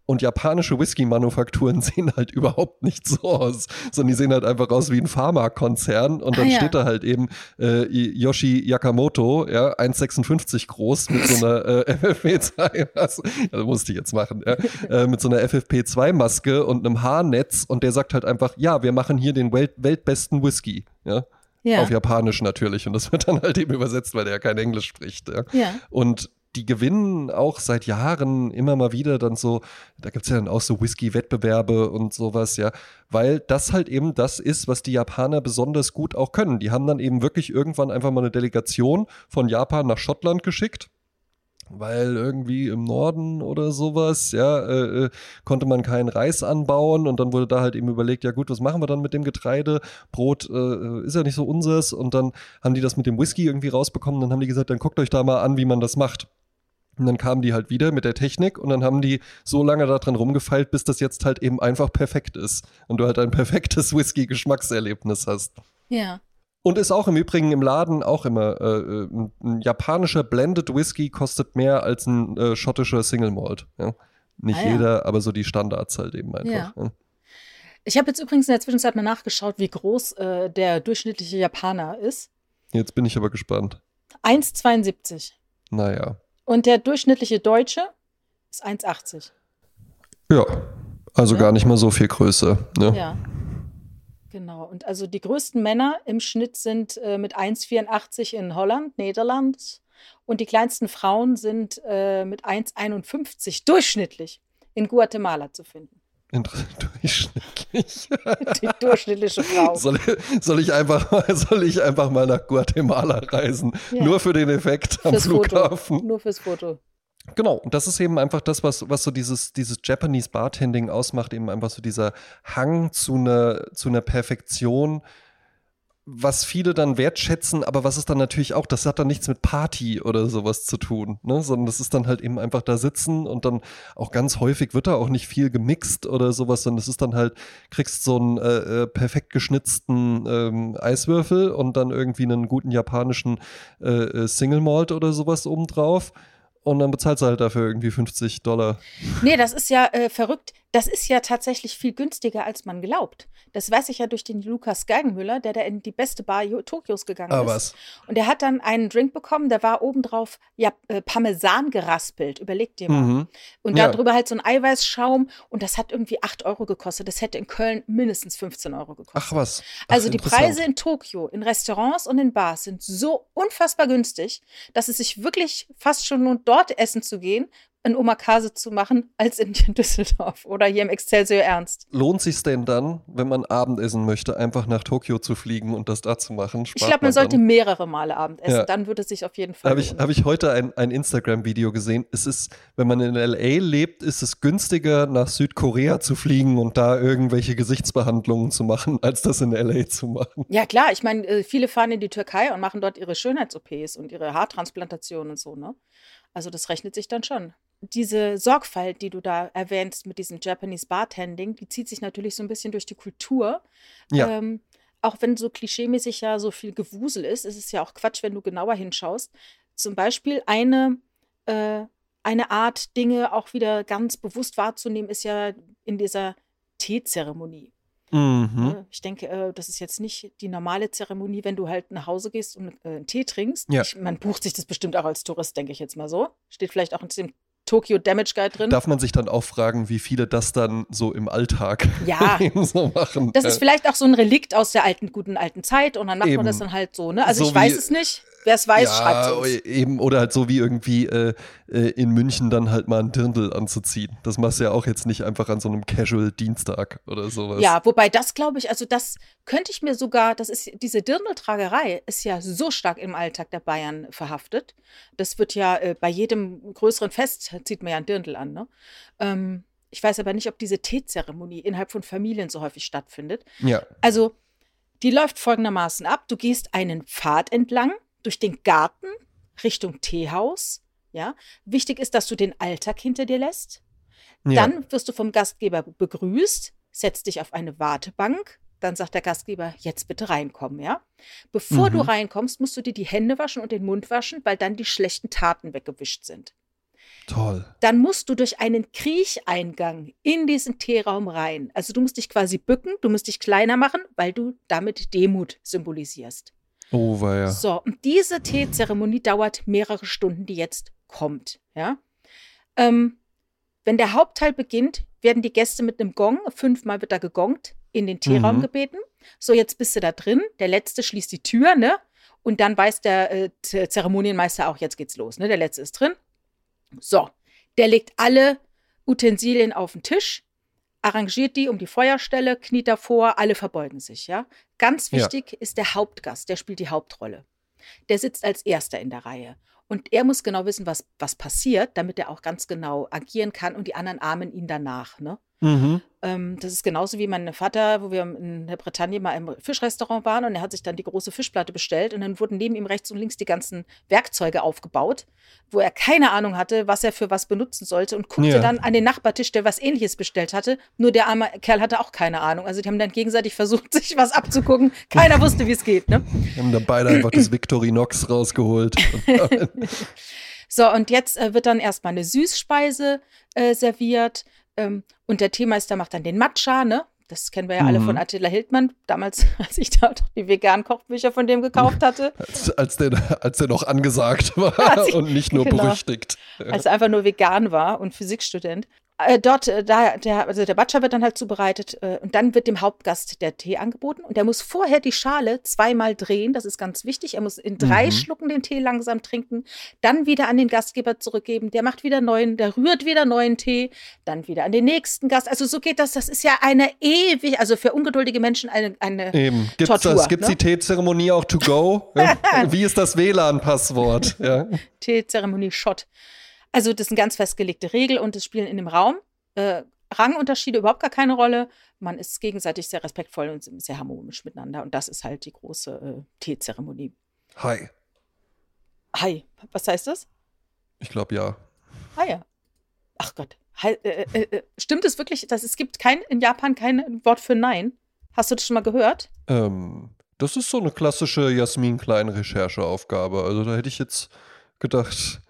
Und japanische Whisky-Manufakturen sehen halt überhaupt nicht so aus, sondern die sehen halt einfach aus wie ein Pharmakonzern. Und dann Ah, ja. steht da halt eben äh, Yoshi Yakamoto, ja, 1,56 groß mit so einer äh, FFP2-Maske, also musste ich jetzt machen, ja, äh, mit so einer FFP2-Maske und einem Haarnetz. Und der sagt halt einfach, ja, wir machen hier den Welt weltbesten Whisky, ja. Ja. Auf Japanisch natürlich. Und das wird dann halt eben übersetzt, weil der ja kein Englisch spricht. Ja. Ja. Und die gewinnen auch seit Jahren immer mal wieder dann so, da gibt es ja dann auch so Whisky-Wettbewerbe und sowas, ja, weil das halt eben das ist, was die Japaner besonders gut auch können. Die haben dann eben wirklich irgendwann einfach mal eine Delegation von Japan nach Schottland geschickt. Weil irgendwie im Norden oder sowas, ja, äh, äh, konnte man keinen Reis anbauen und dann wurde da halt eben überlegt, ja gut, was machen wir dann mit dem Getreide? Brot äh, ist ja nicht so unseres und dann haben die das mit dem Whisky irgendwie rausbekommen, dann haben die gesagt, dann guckt euch da mal an, wie man das macht. Und dann kamen die halt wieder mit der Technik und dann haben die so lange daran rumgefeilt, bis das jetzt halt eben einfach perfekt ist. Und du halt ein perfektes Whisky-Geschmackserlebnis hast. Ja. Und ist auch im Übrigen im Laden auch immer, äh, äh, ein, ein japanischer Blended Whisky kostet mehr als ein äh, schottischer Single Malt. Ja? Nicht Ah, ja. jeder, aber so die Standards halt eben einfach. Ja. Ja. Ich habe jetzt übrigens in der Zwischenzeit mal nachgeschaut, wie groß äh, der durchschnittliche Japaner ist. Jetzt bin ich aber gespannt. 1,72. Naja. Und der durchschnittliche Deutsche ist 1,80. Ja, also Ja. gar nicht mal so viel größer. Ne? Ja. Genau. Und also die größten Männer im Schnitt sind äh, mit 1,84 in Holland, Niederland. Und die kleinsten Frauen sind äh, mit 1,51 durchschnittlich in Guatemala zu finden. Durchschnittlich. Die durchschnittliche Frau. Soll, soll, ich einfach mal, soll ich einfach mal nach Guatemala reisen? Ja. Nur für den Effekt am Fürs Flughafen. Foto. Nur fürs Foto. Genau, und das ist eben einfach das, was, was so dieses, dieses Japanese Bartending ausmacht, eben einfach so dieser Hang zu einer, zu einer Perfektion, was viele dann wertschätzen, aber was ist dann natürlich auch, das hat dann nichts mit Party oder sowas zu tun, ne? sondern das ist dann halt eben einfach da sitzen und dann auch ganz häufig wird da auch nicht viel gemixt oder sowas, sondern es ist dann halt, kriegst so einen äh, äh, perfekt geschnitzten ähm, Eiswürfel und dann irgendwie einen guten japanischen äh, äh, Single Malt oder sowas obendrauf. Und dann bezahlst du halt dafür irgendwie 50 Dollar. Nee, das ist ja äh, verrückt. Das ist ja tatsächlich viel günstiger, als man glaubt. Das weiß ich ja durch den Lukas Geigenmüller, der da in die beste Bar Tokios gegangen Ah, ist. was? Und der hat dann einen Drink bekommen, der war obendrauf ja, äh, Parmesan geraspelt. Überleg dir mal. Mhm. Und Ja. darüber halt so ein Eiweißschaum. Und das hat irgendwie 8 Euro gekostet. Das hätte in Köln mindestens 15 Euro gekostet. Ach was. Ach, Also die. Preise in Tokio, in Restaurants und in Bars sind so unfassbar günstig, dass es sich wirklich fast schon lohnt, dort essen zu gehen, ein Omakase zu machen, als in Düsseldorf oder hier im Excelsior Ernst. Lohnt sich denn dann, wenn man Abendessen möchte, einfach nach Tokio zu fliegen und das da zu machen? Ich glaube, man sollte mehrere Male Abend essen, Ja. dann würde es sich auf jeden Fall Habe ich, hab ich heute ein, ein Instagram-Video gesehen. Es ist, wenn man in LA lebt, ist es günstiger, nach Südkorea zu fliegen und da irgendwelche Gesichtsbehandlungen zu machen, als das in LA zu machen. Ja, klar, ich meine, äh, viele fahren in die Türkei und machen dort ihre Schönheits-OPs und ihre Haartransplantationen und so, ne? Also das rechnet sich dann schon. Diese Sorgfalt, die du da erwähnst mit diesem Japanese Bartending, die zieht sich natürlich so ein bisschen durch die Kultur. Ja. Ähm, auch wenn so klischeemäßig ja so viel Gewusel ist, ist es ja auch Quatsch, wenn du genauer hinschaust. Zum Beispiel eine, äh, eine Art, Dinge auch wieder ganz bewusst wahrzunehmen, ist ja in dieser Teezeremonie. Mhm. Ne? Ich denke, äh, das ist jetzt nicht die normale Zeremonie, wenn du halt nach Hause gehst und äh, einen Tee trinkst. Ja. Ich, man bucht sich das bestimmt auch als Tourist, denke ich jetzt mal so. Steht vielleicht auch in dem Tokyo Damage Guide drin. Darf man sich dann auch fragen, wie viele das dann so im Alltag Ja. so machen? Das ist Äh, vielleicht auch so ein Relikt aus der alten, guten alten Zeit und dann macht man Eben. das dann halt so, ne? Also So ich weiß es nicht. Wer es weiß, schreibt ja, es uns. eben, oder halt so wie irgendwie äh, äh, in München dann halt mal ein Dirndl anzuziehen. Das machst du ja auch jetzt nicht einfach an so einem Casual-Dienstag oder sowas. Ja, wobei das glaube ich, also das könnte ich mir sogar, das ist diese Dirndltragerei ist ja so stark im Alltag der Bayern verhaftet. Das wird ja äh, bei jedem größeren Fest zieht man ja ein Dirndl an, ne? Ähm, ich weiß aber nicht, ob diese Teezeremonie innerhalb von Familien so häufig stattfindet. Ja. Also, die läuft folgendermaßen ab. Du gehst einen Pfad entlang durch den Garten Richtung Teehaus. Ja, wichtig ist, dass du den Alltag hinter dir lässt. ja. Dann wirst du vom Gastgeber begrüßt, setzt dich auf eine Wartebank. Dann sagt der Gastgeber, jetzt bitte reinkommen, ja? Bevor du Mhm. reinkommst, musst du dir die Hände waschen und den Mund waschen, weil dann die schlechten Taten weggewischt sind. Toll. Dann musst du durch einen Kriecheingang in diesen Teeraum rein. Also du musst dich quasi bücken, du musst dich kleiner machen, weil du damit Demut symbolisierst. Oh, war ja. So, und diese Teezeremonie dauert mehrere Stunden, die jetzt kommt. Ja? Ähm, wenn der Hauptteil beginnt, werden die Gäste mit einem Gong, fünfmal wird da gegongt, in den Teeraum Mhm. gebeten. So, jetzt bist du da drin. Der Letzte schließt die Tür, ne? Und dann weiß der äh, Zeremonienmeister auch, jetzt geht's los, ne? Der Letzte ist drin. So, der legt alle Utensilien auf den Tisch, arrangiert die um die Feuerstelle, kniet davor, alle verbeugen sich, ja. Ganz Ja. wichtig ist der Hauptgast, der spielt die Hauptrolle. Der sitzt als Erster in der Reihe. Und er muss genau wissen, was, was passiert, damit er auch ganz genau agieren kann und die anderen ahmen ihn danach. Ne? Mhm. Ähm, das ist genauso wie mein Vater, wo wir in der Bretagne mal im Fischrestaurant waren und er hat sich dann die große Fischplatte bestellt und dann wurden neben ihm rechts und links die ganzen Werkzeuge aufgebaut, wo er keine Ahnung hatte, was er für was benutzen sollte und guckte Ja. dann an den Nachbartisch, der was ähnliches bestellt hatte. Nur der arme Kerl hatte auch keine Ahnung. Also die haben dann gegenseitig versucht, sich was abzugucken. Keiner wusste, wie es geht. Ne? Wir haben dann beide einfach das Victorinox rausgeholt. So, und jetzt äh, wird dann erstmal eine Süßspeise äh, serviert. Ähm, und der Teemeister macht dann den Matcha, ne? Das kennen wir ja alle Mhm. von Attila Hildmann. Damals, als ich da doch die veganen Kochbücher von dem gekauft hatte. als, als, der, als der noch angesagt war ich- und nicht nur genau. berüchtigt. als er einfach nur vegan war und Physikstudent. Äh, dort, äh, da, der, also der Matcha wird dann halt zubereitet äh, und dann wird dem Hauptgast der Tee angeboten und der muss vorher die Schale zweimal drehen, das ist ganz wichtig. Er muss in drei Mhm. Schlucken den Tee langsam trinken, dann wieder an den Gastgeber zurückgeben, der macht wieder neuen, der rührt wieder neuen Tee, dann wieder an den nächsten Gast. Also so geht das, das ist ja eine ewig, also für ungeduldige Menschen eine, eine Eben. Gibt's, Tortur, das, gibt's ne? die Teezeremonie auch to go? Wie ist das WLAN-Passwort? Ja. Teezeremonie Shot. Also das ist eine ganz festgelegte Regel und das Spielen in dem Raum. Äh, Rangunterschiede überhaupt gar keine Rolle. Man ist gegenseitig sehr respektvoll und sehr harmonisch miteinander. Und das ist halt die große äh, Teezeremonie. Hi. Hi, was heißt das? Ich glaube ja. Ah ja. Ach Gott. Hi, äh, äh, äh, stimmt es wirklich, dass es gibt kein, in Japan kein Wort für Nein? Hast du das schon mal gehört? Ähm, das ist so eine klassische Jasmin Klein-Rechercheaufgabe. Also da hätte ich jetzt gedacht.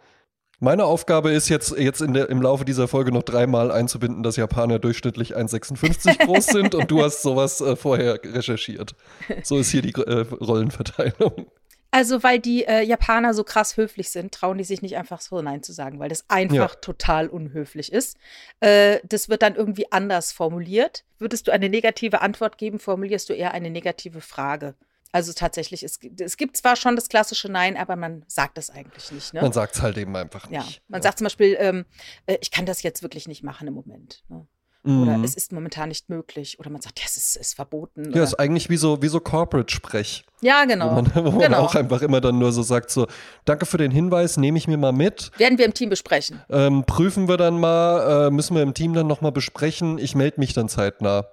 Meine Aufgabe ist jetzt, jetzt in der, im Laufe dieser Folge noch dreimal einzubinden, dass Japaner durchschnittlich 1,56 groß sind und du hast sowas äh, vorher recherchiert. So ist hier die äh, Rollenverteilung. Also, weil die äh, Japaner so krass höflich sind, trauen die sich nicht einfach so Nein zu sagen, weil das einfach Ja. total unhöflich ist. Äh, das wird dann irgendwie anders formuliert. Würdest du eine negative Antwort geben, formulierst du eher eine negative Frage. Also tatsächlich, es, gibt- es gibt zwar schon das klassische Nein, aber man sagt es eigentlich nicht. Ne? Man sagt es halt eben einfach ja, nicht. man sagt zum Beispiel, ähm, äh, ich kann das jetzt wirklich nicht machen im Moment. Ne? Oder Mhm. es ist momentan nicht möglich. Oder man sagt, ja, es ist, ist verboten. Ja, oder, ist eigentlich wie so, wie so Corporate-Sprech. ja genau. Wo man, wo man genau. auch einfach immer dann nur so sagt: so, danke für den Hinweis, nehme ich mir mal mit. Werden wir im Team besprechen. Ähm, prüfen wir dann mal, äh, müssen wir im Team dann nochmal besprechen. Ich melde mich dann zeitnah.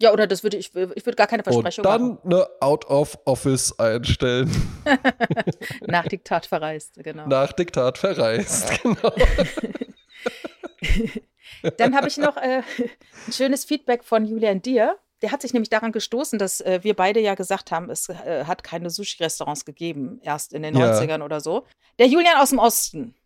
Ja, oder das würde ich, ich würde gar keine Versprechung Und machen. dann eine Out of Office einstellen. Nach Diktat verreist, genau. Nach Diktat verreist. Genau. Dann habe ich noch äh, ein schönes Feedback von Julian Dier. Der hat sich nämlich daran gestoßen, dass äh, wir beide ja gesagt haben, es äh, hat keine Sushi-Restaurants gegeben, erst in den Ja. 90ern oder so. Der Julian aus dem Osten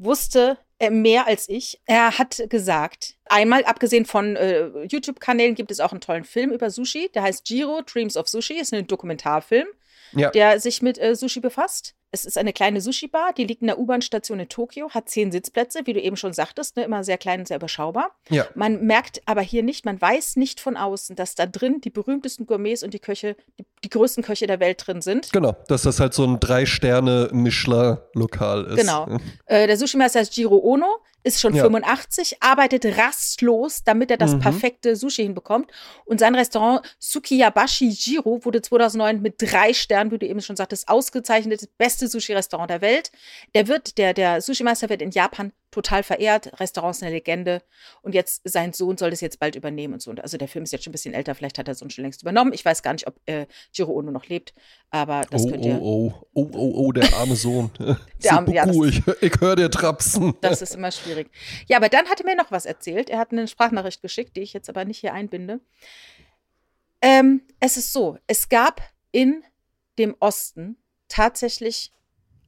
wusste äh, mehr als ich. Er hat gesagt, einmal abgesehen von äh, YouTube-Kanälen gibt es auch einen tollen Film über Sushi, der heißt Jiro Dreams of Sushi, ist ein Dokumentarfilm Ja. der sich mit äh, Sushi befasst. es ist eine kleine Sushi-Bar, die liegt in der U-Bahn-Station in Tokio, hat zehn Sitzplätze, wie du eben schon sagtest, ne, immer sehr klein und sehr überschaubar. Ja. Man merkt aber hier nicht, man weiß nicht von außen, dass da drin die berühmtesten Gourmets und die Köche, die, die größten Köche der Welt drin sind. Genau, dass das halt so ein Drei-Sterne-Michelin-Lokal ist. Genau. Äh, der Sushi-Meister ist Jiro Ono, ist schon Ja. 85, arbeitet rastlos, damit er das Mhm. perfekte Sushi hinbekommt. Und sein Restaurant Sukiyabashi Jiro wurde 2009 mit drei Sternen, wie du eben schon sagtest, ausgezeichnet, das beste Sushi-Restaurant der Welt. Der wird, der, der Sushi-Meister wird in Japan total verehrt. Restaurant ist eine Legende. Und jetzt, sein Sohn soll das jetzt bald übernehmen und so. Und Also der Film ist jetzt schon ein bisschen älter, vielleicht hat er Sohn schon längst übernommen. Ich weiß gar nicht, ob äh, Jiro Ono noch lebt, aber das Oh, könnt ihr. oh, oh, oh, oh, oh, der arme Sohn. Der arme- ja, das- ich, ich höre dir trapsen. Das ist immer schwierig. Ja, aber dann hat er mir noch was erzählt. Er hat eine Sprachnachricht geschickt, die ich jetzt aber nicht hier einbinde. Ähm, es ist so, es gab in dem Osten tatsächlich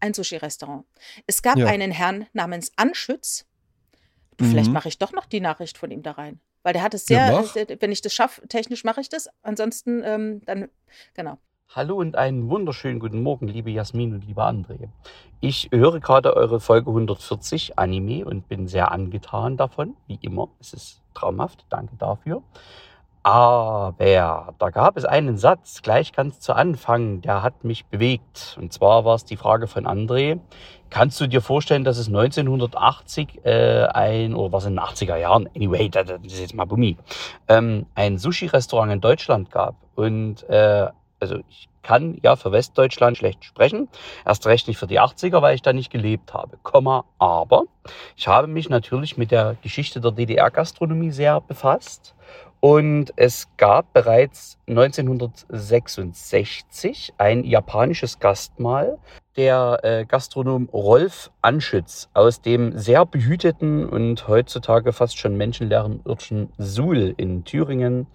ein Sushi-Restaurant. Es gab Ja. einen Herrn namens Anschütz. Du, vielleicht Mhm. mache ich doch noch die Nachricht von ihm da rein. Weil der hat es Ja, sehr, mach. äh, wenn ich das schaffe, technisch mache ich das. Ansonsten, ähm, dann, genau. Hallo und einen wunderschönen guten Morgen, liebe Jasmin und lieber André. Ich höre gerade eure Folge 140 Anime und bin sehr angetan davon, wie immer. Es ist traumhaft, danke dafür. Aber da gab es einen Satz gleich ganz zu Anfang, der hat mich bewegt. Und zwar war es die Frage von André. Kannst du dir vorstellen, dass es 1980 äh, ein, oder was in den 80er Jahren, anyway, das, ist jetzt mal Bummi, ähm, ein Sushi-Restaurant in Deutschland gab? Und äh, also ich kann ja für Westdeutschland schlecht sprechen, erst recht nicht für die 80er, weil ich da nicht gelebt habe. Komma, aber ich habe mich natürlich mit der Geschichte der DDR-Gastronomie sehr befasst. Und es gab bereits 1966 ein japanisches Gastmahl. Der äh, Gastronom Rolf Anschütz aus dem sehr behüteten und heutzutage fast schon menschenleeren Örtchen Suhl in Thüringen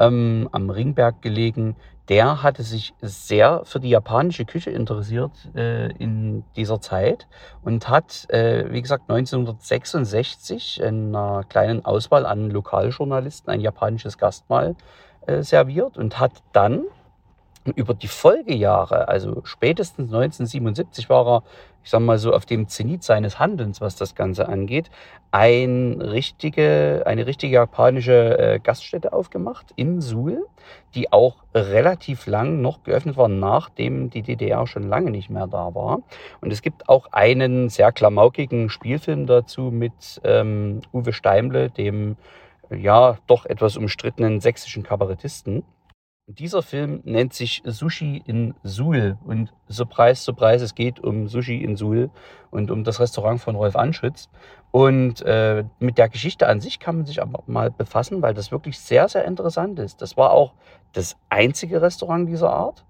ähm, am Ringberg gelegen, der hatte sich sehr für die japanische Küche interessiert äh, in dieser Zeit und hat, äh, wie gesagt, 1966 in einer kleinen Auswahl an Lokaljournalisten ein japanisches Gastmahl äh, serviert und hat dann über die Folgejahre, also spätestens 1977 war er, ich sag mal so, auf dem Zenit seines Handelns, was das Ganze angeht, ein richtige, eine richtige japanische äh, Gaststätte aufgemacht in Suhl, die auch relativ lang noch geöffnet war, nachdem die DDR schon lange nicht mehr da war. Und es gibt auch einen sehr klamaukigen Spielfilm dazu mit ähm, Uwe Steimle, dem ja doch etwas umstrittenen sächsischen Kabarettisten. Dieser Film nennt sich Sushi in Suhl und Surprise, Surprise, es geht um Sushi in Suhl und um das Restaurant von Rolf Anschütz. Und äh, mit der Geschichte an sich kann man sich aber mal befassen, weil das wirklich sehr, sehr interessant ist. Das war auch das einzige Restaurant dieser Art,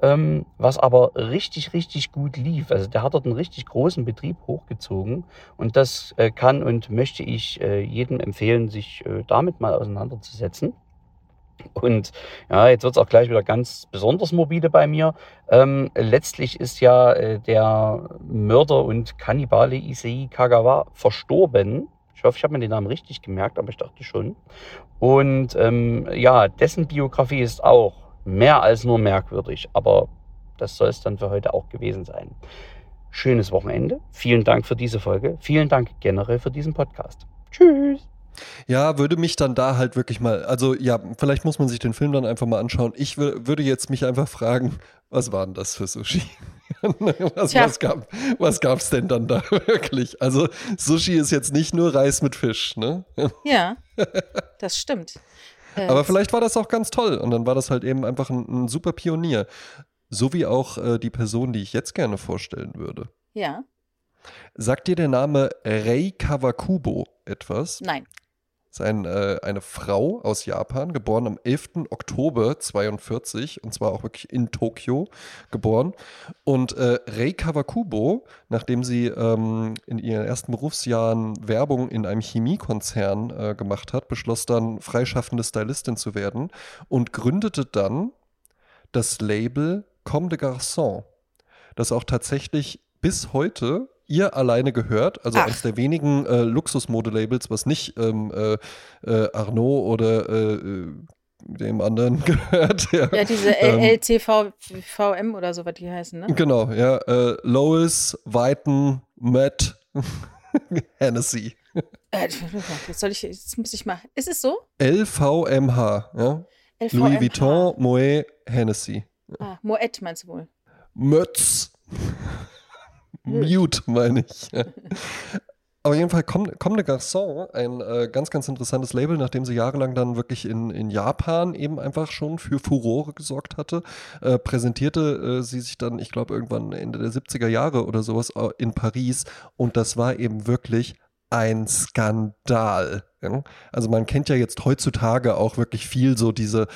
ähm, was aber richtig, richtig gut lief. Also der hat dort einen richtig großen Betrieb hochgezogen und das äh, kann und möchte ich äh, jedem empfehlen, sich äh, damit mal auseinanderzusetzen. Und ja, jetzt wird es auch gleich wieder ganz besonders morbide bei mir. Ähm, letztlich ist ja äh, der Mörder und Kannibale Issei Kagawa verstorben. Ich hoffe, ich habe mir den Namen richtig gemerkt, aber ich dachte schon. Und ähm, ja, dessen Biografie ist auch mehr als nur merkwürdig, aber das soll es dann für heute auch gewesen sein. Schönes Wochenende. Vielen Dank für diese Folge. Vielen Dank generell für diesen Podcast. Tschüss. Ja, würde mich dann da halt wirklich mal, also ja, vielleicht muss man sich den Film dann einfach mal anschauen. Ich wür- würde jetzt mich einfach fragen, was war denn das für Sushi? was, Tja. was, gab, was gab's denn dann da wirklich? Also Sushi ist jetzt nicht nur Reis mit Fisch, ne? Ja, das stimmt. Äh, Aber vielleicht war das auch ganz toll und dann war das halt eben einfach ein, ein super Pionier. So wie auch äh, die Person, die ich jetzt gerne vorstellen würde. Ja, Sagt dir der Name Rei Kawakubo etwas? nein. Ist ein, äh, eine Frau aus Japan, geboren am 11. Oktober 42 und zwar auch wirklich in Tokio geboren. Und äh, Rei Kawakubo, nachdem sie ähm, in ihren ersten Berufsjahren Werbung in einem Chemiekonzern äh, gemacht hat, beschloss dann, freischaffende Stylistin zu werden und gründete dann das Label Comme des Garçons, das auch tatsächlich bis heute ihr alleine gehört, also Ach. eines der wenigen äh, Luxusmodelabels, was nicht ähm, äh, äh, Arnaud oder äh, äh, dem anderen gehört. Ja, ja diese ähm, LCVM oder so, was die heißen, ne? Genau, ja. Äh, Lois, Weiten, Matt, Hennessy. Was soll ich, jetzt muss ich mal. Ist es so? LVMH, ja. LVMH. Louis Vuitton, Moet, Hennessy. Ah, Moet meinst du wohl? Mötz. Mute, meine ich. Auf jeden Fall Comme, Comme de Garçon, ein äh, ganz, ganz interessantes Label, nachdem sie jahrelang dann wirklich in, in Japan eben einfach schon für Furore gesorgt hatte, äh, präsentierte äh, sie sich dann, ich glaube, irgendwann Ende der 70er Jahre oder sowas äh, in Paris und das war eben wirklich ein Skandal. Ja? Also man kennt ja jetzt heutzutage auch wirklich viel so diese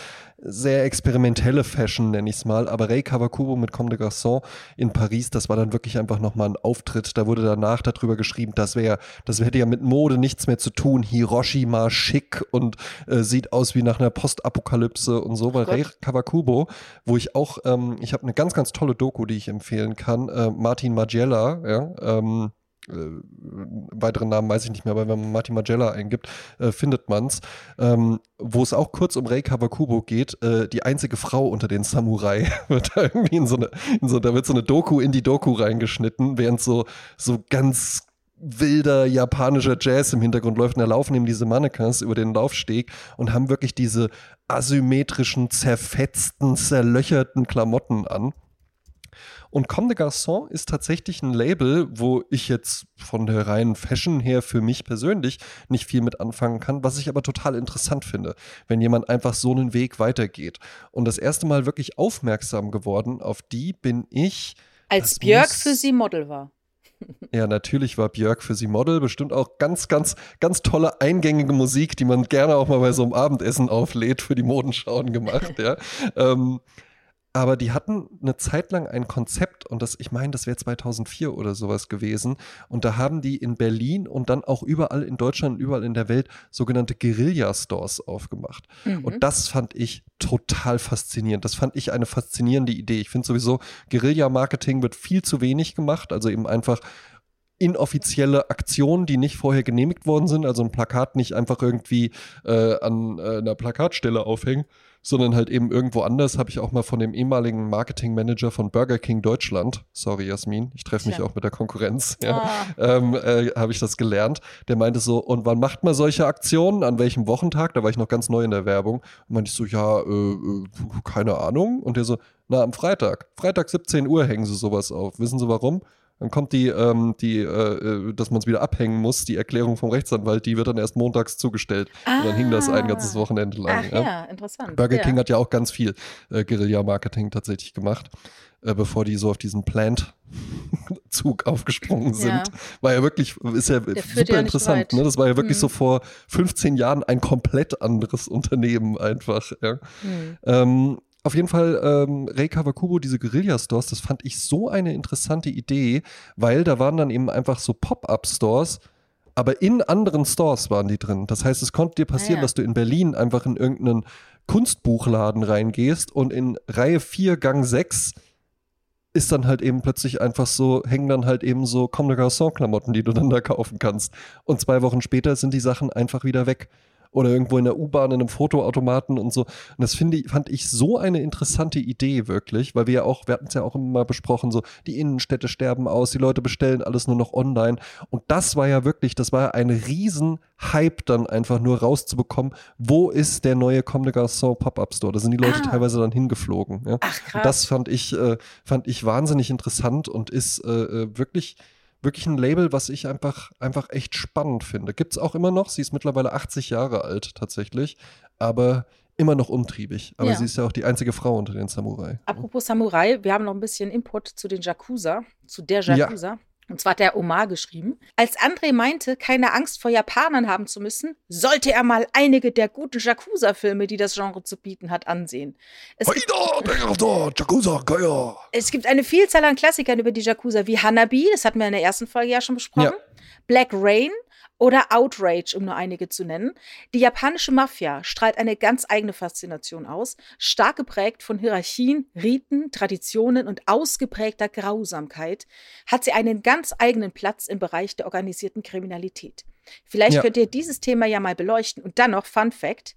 sehr experimentelle Fashion, nenne ich es mal. Aber Ray Kawakubo mit Comme des Garçons in Paris, das war dann wirklich einfach nochmal ein Auftritt. Da wurde danach darüber geschrieben, das wäre, das hätte ja mit Mode nichts mehr zu tun. Hiroshima schick und äh, sieht aus wie nach einer Postapokalypse und so. Weil Ray Kawakubo, wo ich auch, ähm, ich habe eine ganz, ganz tolle Doku, die ich empfehlen kann. Äh, Martin Magella, ja, ähm, äh, weiteren Namen weiß ich nicht mehr, aber wenn man Martin Magella eingibt, äh, findet man es, ähm, wo es auch kurz um Rei Kawakubo geht, äh, die einzige Frau unter den Samurai wird da irgendwie in so eine, in so, da wird so eine Doku in die Doku reingeschnitten, während so, so ganz wilder japanischer Jazz im Hintergrund läuft und da laufen eben diese Mannequins über den Laufsteg und haben wirklich diese asymmetrischen, zerfetzten, zerlöcherten Klamotten an. Und Comme des Garçons ist tatsächlich ein Label, wo ich jetzt von der reinen Fashion her für mich persönlich nicht viel mit anfangen kann, was ich aber total interessant finde, wenn jemand einfach so einen Weg weitergeht. Und das erste Mal wirklich aufmerksam geworden auf die bin ich. Als Björk für sie Model war. Ja, natürlich war Björk für sie Model. Bestimmt auch ganz, ganz, ganz tolle eingängige Musik, die man gerne auch mal bei so einem Abendessen auflädt, für die Modenschauen gemacht. ja. Ähm, aber die hatten eine Zeit lang ein Konzept und das, ich meine, das wäre 2004 oder sowas gewesen. Und da haben die in Berlin und dann auch überall in Deutschland und überall in der Welt sogenannte Guerilla-Stores aufgemacht. Mhm. Und das fand ich total faszinierend. Das fand ich eine faszinierende Idee. Ich finde sowieso, Guerilla-Marketing wird viel zu wenig gemacht. Also eben einfach inoffizielle Aktionen, die nicht vorher genehmigt worden sind. Also ein Plakat nicht einfach irgendwie äh, an äh, einer Plakatstelle aufhängen sondern halt eben irgendwo anders. Habe ich auch mal von dem ehemaligen Marketingmanager von Burger King Deutschland, sorry Jasmin, ich treffe mich ja. auch mit der Konkurrenz, ja, oh. ähm, äh, habe ich das gelernt. Der meinte so, und wann macht man solche Aktionen? An welchem Wochentag? Da war ich noch ganz neu in der Werbung. Und meinte ich so, ja, äh, äh keine Ahnung. Und der so, na, am Freitag. Freitag 17 Uhr hängen sie sowas auf. Wissen Sie warum? Dann kommt die, ähm, die äh, äh dass man es wieder abhängen muss, die Erklärung vom Rechtsanwalt, die wird dann erst montags zugestellt. Ah. Und dann hing das ein ganzes ah. Wochenende lang. Ach, ja. ja. interessant. Burger ja. King hat ja auch ganz viel äh, Guerilla-Marketing tatsächlich gemacht, äh, bevor die so auf diesen Plant-Zug aufgesprungen sind. Ja. War ja wirklich, ist ja Der super interessant. Ne? Das war ja wirklich mhm. so vor 15 Jahren ein komplett anderes Unternehmen einfach. Ja. Mhm. Ähm, auf jeden Fall, ähm, Rei Kawakubo, diese Guerilla-Stores, das fand ich so eine interessante Idee, weil da waren dann eben einfach so Pop-Up-Stores, aber in anderen Stores waren die drin. Das heißt, es konnte dir passieren, ah, ja. dass du in Berlin einfach in irgendeinen Kunstbuchladen reingehst und in Reihe 4, Gang 6 ist dann halt eben plötzlich einfach so, hängen dann halt eben so Comme des Garçons-Klamotten, die du dann da kaufen kannst. Und zwei Wochen später sind die Sachen einfach wieder weg oder irgendwo in der U-Bahn in einem Fotoautomaten und so. Und das finde ich, fand ich so eine interessante Idee wirklich, weil wir ja auch, wir hatten es ja auch immer besprochen, so die Innenstädte sterben aus, die Leute bestellen alles nur noch online. Und das war ja wirklich, das war ja ein Riesen-Hype dann einfach nur rauszubekommen, wo ist der neue Comme des Garçons Pop-Up Store? Da sind die Leute ah. teilweise dann hingeflogen. Ja? Ach, krass. Und das fand ich, äh, fand ich wahnsinnig interessant und ist äh, äh wirklich wirklich ein Label, was ich einfach, einfach echt spannend finde. Gibt es auch immer noch. Sie ist mittlerweile 80 Jahre alt tatsächlich, aber immer noch umtriebig. Aber ja. sie ist ja auch die einzige Frau unter den Samurai. Apropos Samurai, wir haben noch ein bisschen Input zu den Jakuza, zu der Jakuza. Ja. Und zwar hat der Omar geschrieben. Als André meinte, keine Angst vor Japanern haben zu müssen, sollte er mal einige der guten Jakuza-Filme, die das Genre zu bieten hat, ansehen. Es, gibt, es gibt eine Vielzahl an Klassikern über die Jakuza, wie Hanabi, das hatten wir in der ersten Folge ja schon besprochen, ja. Black Rain oder Outrage, um nur einige zu nennen. Die japanische Mafia strahlt eine ganz eigene Faszination aus, stark geprägt von Hierarchien, Riten, Traditionen und ausgeprägter Grausamkeit, hat sie einen ganz eigenen Platz im Bereich der organisierten Kriminalität. Vielleicht ja. könnt ihr dieses Thema ja mal beleuchten. Und dann noch Fun Fact: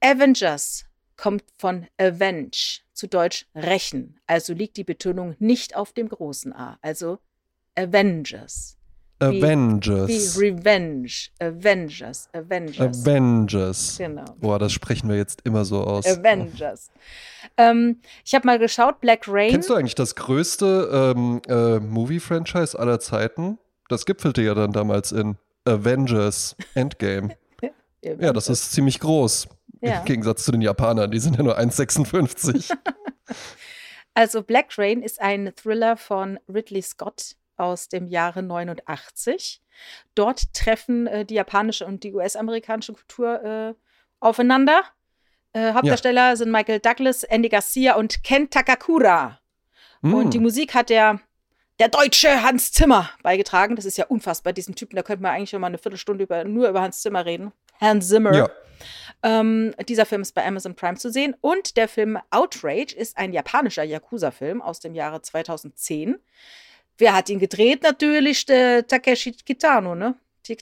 Avengers kommt von Avenge, zu Deutsch rächen. Also liegt die Betonung nicht auf dem großen A. Also Avengers. Wie- Avengers. Wie Revenge. Avengers. Avengers. Avengers. Genau. Boah, das sprechen wir jetzt immer so aus. Avengers. Ähm, ich habe mal geschaut, Black Rain. Kennst du eigentlich das größte ähm, äh, Movie-Franchise aller Zeiten? Das gipfelte ja dann damals in Avengers Endgame. Ja, das ist ziemlich groß. Ja. Im Gegensatz zu den Japanern, die sind ja nur 1,56. Also Black Rain ist ein Thriller von Ridley Scott aus dem Jahre 89. Dort treffen äh, die japanische und die US-amerikanische Kultur äh, aufeinander. Äh, Hauptdarsteller sind Michael Douglas, Andy Garcia und Ken Takakura. Und die Hm. Musik hat der, der deutsche Hans Zimmer beigetragen. Das ist ja unfassbar, diesen Typen. Da könnte man eigentlich schon mal eine Viertelstunde über, nur über Hans Zimmer reden. Herrn Zimmer. ja. Ähm, dieser Film ist bei Amazon Prime zu sehen. Und der Film Outrage ist ein japanischer Yakuza-Film aus dem Jahre 2010. Wer hat ihn gedreht? Natürlich der Takeshi Kitano, ne?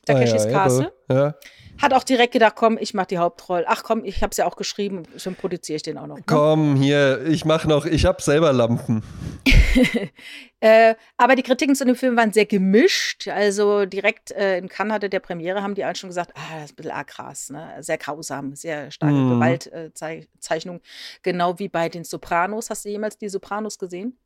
Takeshis ah, ja, Castle. Ja, ja. Hat auch direkt gedacht, komm, ich mach die Hauptrolle. Ach komm, ich hab's ja auch geschrieben, schon produziere ich den auch noch. Ne? Komm, hier, ich mach noch, ich hab selber Lampen. Äh, aber die Kritiken zu dem Film waren sehr gemischt. Also direkt äh, in Kanada der Premiere haben die alle schon gesagt, ah, das ist ein bisschen arg krass, ne? sehr grausam, sehr starke Mhm. Gewaltzeichnung. genau wie bei den Sopranos. Hast du jemals die Sopranos gesehen?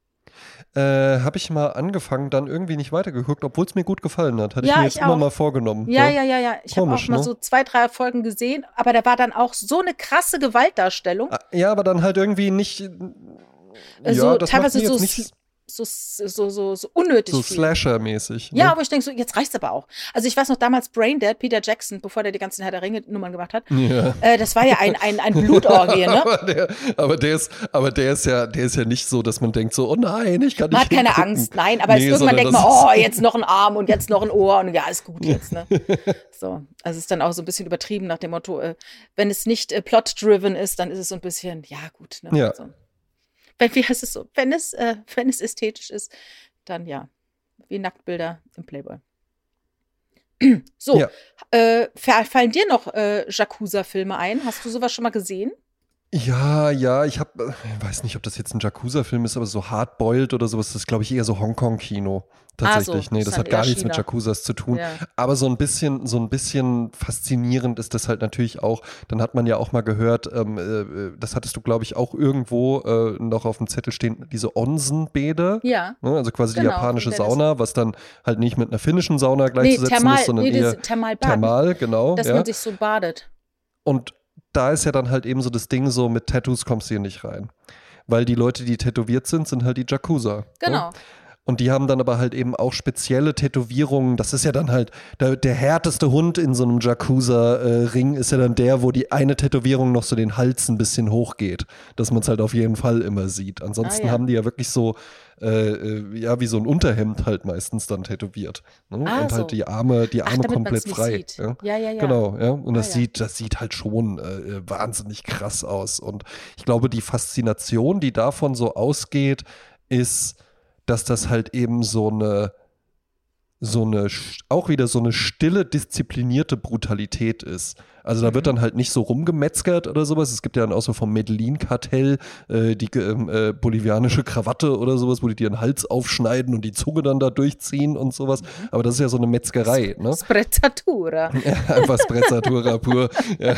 Äh, hab ich mal angefangen, dann irgendwie nicht weitergeguckt, obwohl es mir gut gefallen hat. Hatte Ja, ich mir jetzt ich immer mal vorgenommen. Ja, ja, ja, ja. Ich habe auch Komisch, mal ne? so zwei, drei Folgen gesehen, aber da war dann auch so eine krasse Gewaltdarstellung. Ah, Ja, aber dann halt irgendwie nicht. Also ja, das teilweise macht mir so jetzt nicht So, so, so, so unnötig so. Slasher-mäßig. Ja, ne? aber ich denke so, jetzt reicht's aber auch. Also ich weiß noch damals Braindead, Peter Jackson, bevor der die ganzen Herr der Ringe-Nummern gemacht hat, Ja. äh, das war ja ein, ein, ein Blutorgie, ne? aber, der, aber, der ist, aber der ist ja, der ist ja nicht so, dass man denkt so, oh nein, ich kann nicht Man hat keine hingucken. Angst, nein, aber es- Nee, irgendwann sondern denkt man, oh, jetzt noch ein Arm und jetzt noch ein Ohr und ja, ist gut jetzt, ne? So, also es ist dann auch so ein bisschen übertrieben nach dem Motto, äh, wenn es nicht äh, plot-driven ist, dann ist es so ein bisschen, ja gut, ne? Ja. So. Wenn, wie heißt es so? Wenn es, äh, wenn es ästhetisch ist, dann ja, wie Nacktbilder im Playboy. So, Ja. äh, fa- fallen dir noch äh, Yakuza-Filme ein? Hast du sowas schon mal gesehen? Ja, ja, ich habe, ich weiß nicht, ob das jetzt ein Yakuza-Film ist, aber so Hardboiled oder sowas, das ist, glaube ich, eher so Hongkong-Kino. Tatsächlich. so, nee, das hat gar eher nichts mit China. Yakuzas zu tun. Ja. Aber so ein bisschen, so ein bisschen faszinierend ist das halt natürlich auch. Dann hat man ja auch mal gehört, ähm, äh, das hattest du, glaube ich, auch irgendwo äh, noch auf dem Zettel stehen, diese Onsen-Bäder. Ja. Ne? Also quasi die Genau, japanische von Dennis. Sauna, was dann halt nicht mit einer finnischen Sauna Nee, gleichzusetzen Thermal, ist, sondern nee, eher das Thermalbad. thermal, genau. Dass ja. man sich so badet. Und da ist ja dann halt eben so das Ding, so mit Tattoos kommst du hier nicht rein. Weil die Leute, die tätowiert sind, sind halt die Jakuza. Genau. Ne? Und die haben dann aber halt eben auch spezielle Tätowierungen. Das ist ja dann halt, der, der härteste Hund in so einem Jakuza-Ring ist ja dann der, wo die eine Tätowierung noch so den Hals ein bisschen hochgeht. Dass man es halt auf jeden Fall immer sieht. Ansonsten Ah, ja. haben die ja wirklich so, äh, äh, ja, wie so ein Unterhemd halt meistens dann tätowiert. Ne? Ah, Und so. halt die Arme, die Ach, Arme damit komplett frei. Ja? Ja, ja, ja. Genau, ja. Und das, Ah, ja. sieht, das sieht halt schon äh, wahnsinnig krass aus. Und ich glaube, die Faszination, die davon so ausgeht, ist, dass das halt eben so eine, so eine, auch wieder so eine stille, disziplinierte Brutalität ist. Also da wird Mhm. dann halt nicht so rumgemetzgert oder sowas. Es gibt ja dann auch so vom Medellin-Kartell äh, die ähm, äh, bolivianische Krawatte oder sowas, wo die dir den Hals aufschneiden und die Zunge dann da durchziehen und sowas. Mhm. Aber das ist ja so eine Metzgerei, ne? Sprezzatura. Ja, einfach Sprezzatura pur. Ja.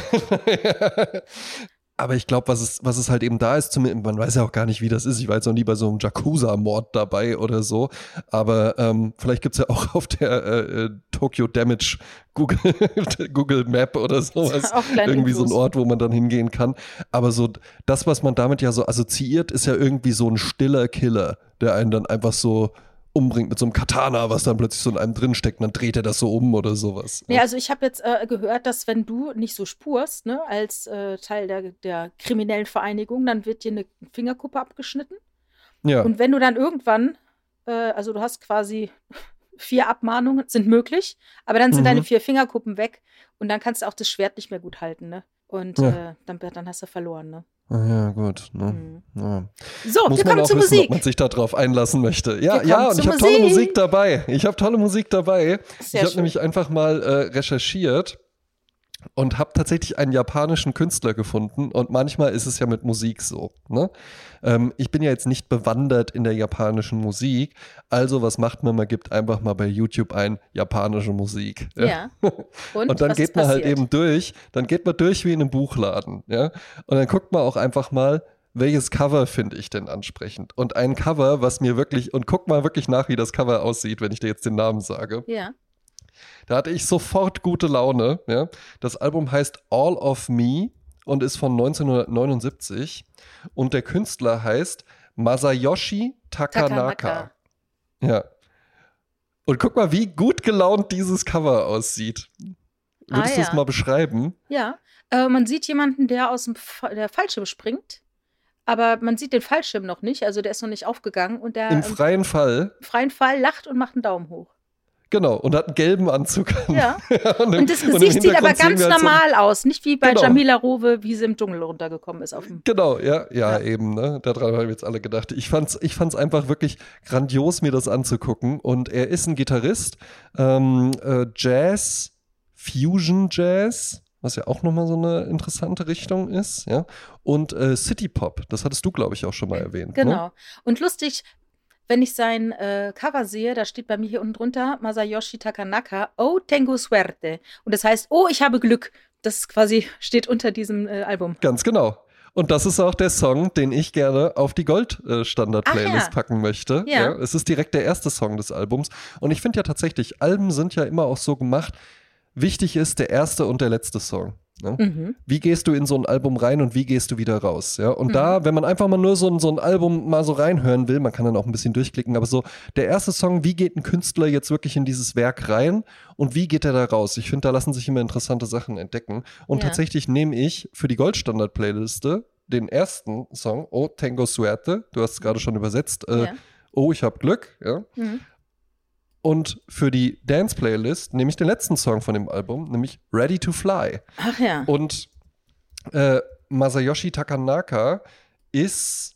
Aber ich glaube, was es, was es halt eben da ist, zumindest, man weiß ja auch gar nicht, wie das ist. Ich war jetzt noch nie bei so einem Jakuza-Mord dabei oder so. Aber ähm, vielleicht gibt es ja auch auf der äh, äh, Tokyo Damage Google, Google Map oder sowas irgendwie so ein. Ort, wo man dann hingehen kann. Aber so das, was man damit ja so assoziiert, ist ja irgendwie so ein stiller Killer, der einen dann einfach so umbringt mit so einem Katana, was dann plötzlich so in einem drinsteckt und dann dreht er das so um oder sowas. Nee, also ich habe jetzt äh, gehört, dass wenn du nicht so spurst, ne, als äh, Teil der, der kriminellen Vereinigung, dann wird dir eine Fingerkuppe abgeschnitten. Ja. Und wenn du dann irgendwann, äh, also du hast quasi vier Abmahnungen, sind möglich, aber dann sind Mhm. deine vier Fingerkuppen weg und dann kannst du auch das Schwert nicht mehr gut halten, ne? Und Ja. äh, dann, dann hast du verloren, ne? Ah, ja, gut. Ne? Mhm. Ja. So, Muss wir man kommen auch zur wissen, ob Musik. man sich darauf einlassen möchte. Ja, ja, und ich habe tolle Musik. Dabei. Ich habe tolle Musik dabei. Sehr ich habe nämlich einfach mal äh, recherchiert und habe tatsächlich einen japanischen Künstler gefunden und manchmal ist es ja mit Musik so. Ne? Ähm, ich bin ja jetzt nicht bewandert in der japanischen Musik, also was macht man? Man gibt einfach mal bei YouTube ein japanische Musik. Ja. Und, Und dann geht man halt passiert? eben durch, dann geht man durch wie in einem Buchladen, ja. Und dann guckt man auch einfach mal, welches Cover finde ich denn ansprechend? Und ein Cover, was mir wirklich, und guck mal wirklich nach, wie das Cover aussieht, wenn ich dir jetzt den Namen sage. Ja. Da hatte ich sofort gute Laune, ja. Das Album heißt All of Me und ist von 1979 und der Künstler heißt Masayoshi Takanaka. Takanaka. Ja. Und guck mal, wie gut gelaunt dieses Cover aussieht. Würdest Ah, du es ja. mal beschreiben? Ja. Äh, man sieht jemanden, der aus dem Fa der Fallschirm springt, aber man sieht den Fallschirm noch nicht, also der ist noch nicht aufgegangen und der Im freien Fall. freien Fall lacht und macht einen Daumen hoch. Genau. Und hat einen gelben Anzug an. Ja. und, Und das und Gesicht sieht aber ganz wir halt so- normal aus, nicht wie bei Genau. Jamila Rowe, wie sie im Dschungel runtergekommen ist auf dem. Genau, ja, ja, Ja. eben, ne? Daran haben wir jetzt alle gedacht. Ich fand's, ich fand's einfach wirklich grandios, mir das anzugucken. Und er ist ein Gitarrist, ähm, äh, Jazz, Fusion Jazz, was ja auch nochmal so eine interessante Richtung ist, ja. Und äh, City Pop, das hattest du, glaube ich, auch schon mal erwähnt. Ne? Genau. Und lustig, wenn ich sein äh, Cover sehe, da steht bei mir hier unten drunter Masayoshi Takanaka, Oh Tengo Suerte. Und das heißt, oh, ich habe Glück. Das quasi steht unter diesem äh, Album. Ganz genau. Und das ist auch der Song, den ich gerne auf die Gold-Standard-Playlist ja. packen möchte. Ja. Es ist direkt der erste Song des Albums. Und ich finde ja tatsächlich, Alben sind ja immer auch so gemacht, wichtig ist der erste und der letzte Song. Ne? Mhm. Wie gehst du in so ein Album rein und wie gehst du wieder raus? Ja? Und da, wenn man einfach mal nur so ein, so ein Album mal so reinhören will, man kann dann auch ein bisschen durchklicken, aber so der erste Song, wie geht ein Künstler jetzt wirklich in dieses Werk rein und wie geht er da raus? Ich finde, da lassen sich immer interessante Sachen entdecken. Und Ja. tatsächlich nehme ich für die Goldstandard-Playliste den ersten Song, Oh Tengo Suerte, du hast es gerade schon übersetzt, äh, Ja. Oh, ich habe Glück, ja. Mhm. Und für die Dance-Playlist nehme ich den letzten Song von dem Album, nämlich Ready to Fly. Ach ja. Und äh, Masayoshi Takanaka ist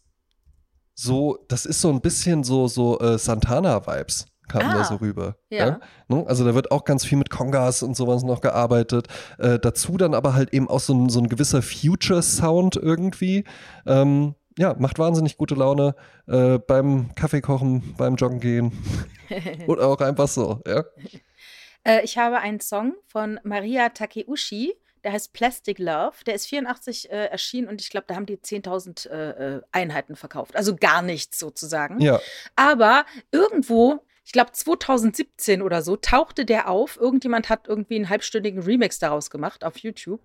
so, das ist so ein bisschen so, so äh, Santana-Vibes kamen da Ah, so rüber. ja. Ne? Also da wird auch ganz viel mit Kongas und sowas noch gearbeitet. Äh, dazu dann aber halt eben auch so ein, so ein gewisser Future-Sound irgendwie. Ähm, ja, macht wahnsinnig gute Laune äh, beim Kaffeekochen, beim Joggen gehen oder auch einfach so, ja. Äh, ich habe einen Song von Maria Takeuchi, der heißt Plastic Love. Der ist 84 äh, erschienen und ich glaube, da haben die 10.000 äh, äh, Einheiten verkauft. Also gar nichts sozusagen. Ja, Aber irgendwo, ich glaube 2017 oder so, tauchte der auf. Irgendjemand hat irgendwie einen halbstündigen Remix daraus gemacht auf YouTube.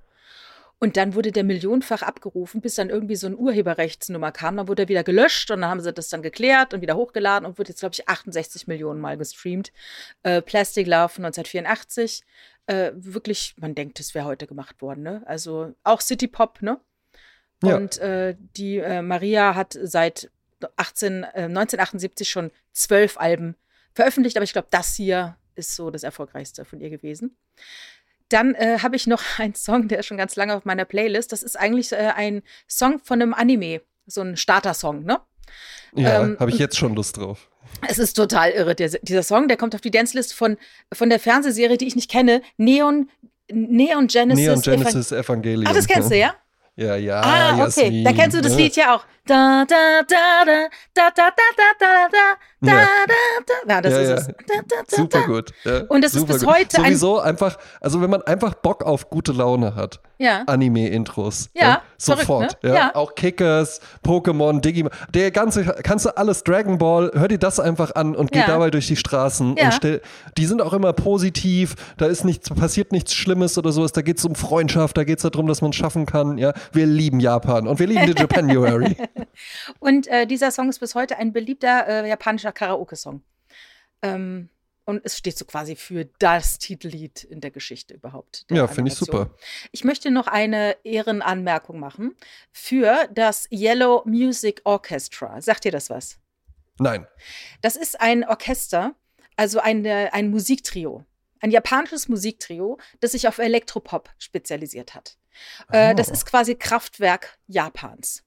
Und dann wurde der millionenfach abgerufen, bis dann irgendwie so eine Urheberrechtsnummer kam. Dann wurde er wieder gelöscht und dann haben sie das dann geklärt und wieder hochgeladen und wird jetzt, glaube ich, 68 Millionen Mal gestreamt. Äh, Plastic Love von 1984. Äh, wirklich, man denkt, das wäre heute gemacht worden, ne? Also auch City Pop, ne? Ja. Und äh, die äh, Maria hat seit 18, äh, 1978 schon zwölf Alben veröffentlicht, aber ich glaube, das hier ist so das erfolgreichste von ihr gewesen. Dann äh, habe ich noch einen Song, der ist schon ganz lange auf meiner Playlist. Das ist eigentlich äh, ein Song von einem Anime, so ein Starter-Song, ne? ja, Ähm, habe ich jetzt schon Lust drauf. Es ist total irre, der, dieser Song. Der kommt auf die Dance-List von, von der Fernsehserie, die ich nicht kenne, Neon, Neon Genesis. Neon Genesis Evangelion. Ah, das kennst du, ja? Ja, ja. Ah, okay. Jasmin, Da kennst du das ne? Lied ja auch. Da, da, da, da, da, da, da, da, da, da, da, Ja. da, da. Ja, das Ja, ist ja. es. Da, da, da, Super da. gut. Ja, Und es ist bis gut. heute ein- Sowieso einfach, also wenn man einfach Bock auf gute Laune hat, Ja. Anime-Intros. Ja, sofort. verrückt, ne? ja. Auch Kickers, Pokémon, Digimon, der ganze, kannst du alles, Dragon Ball, hör dir das einfach an und geh dabei durch die Straßen und stell, die sind auch immer positiv, da ist nichts, passiert nichts Schlimmes oder sowas, da geht es um Freundschaft, da geht es darum, dass man es schaffen kann, ja. Wir lieben Japan und wir lieben die Japanuary. Und äh, dieser Song ist bis heute ein beliebter äh, japanischer Karaoke-Song. Ähm, und es steht so quasi für das Titellied in der Geschichte überhaupt. der ja, finde ich super. Ich möchte noch eine Ehrenanmerkung machen für das Yellow Music Orchestra. Sagt dir das was? Nein. Das ist ein Orchester, also eine, ein Musiktrio. Ein japanisches Musiktrio, das sich auf Elektropop spezialisiert hat. Äh, das Oh. ist quasi Kraftwerk Japans.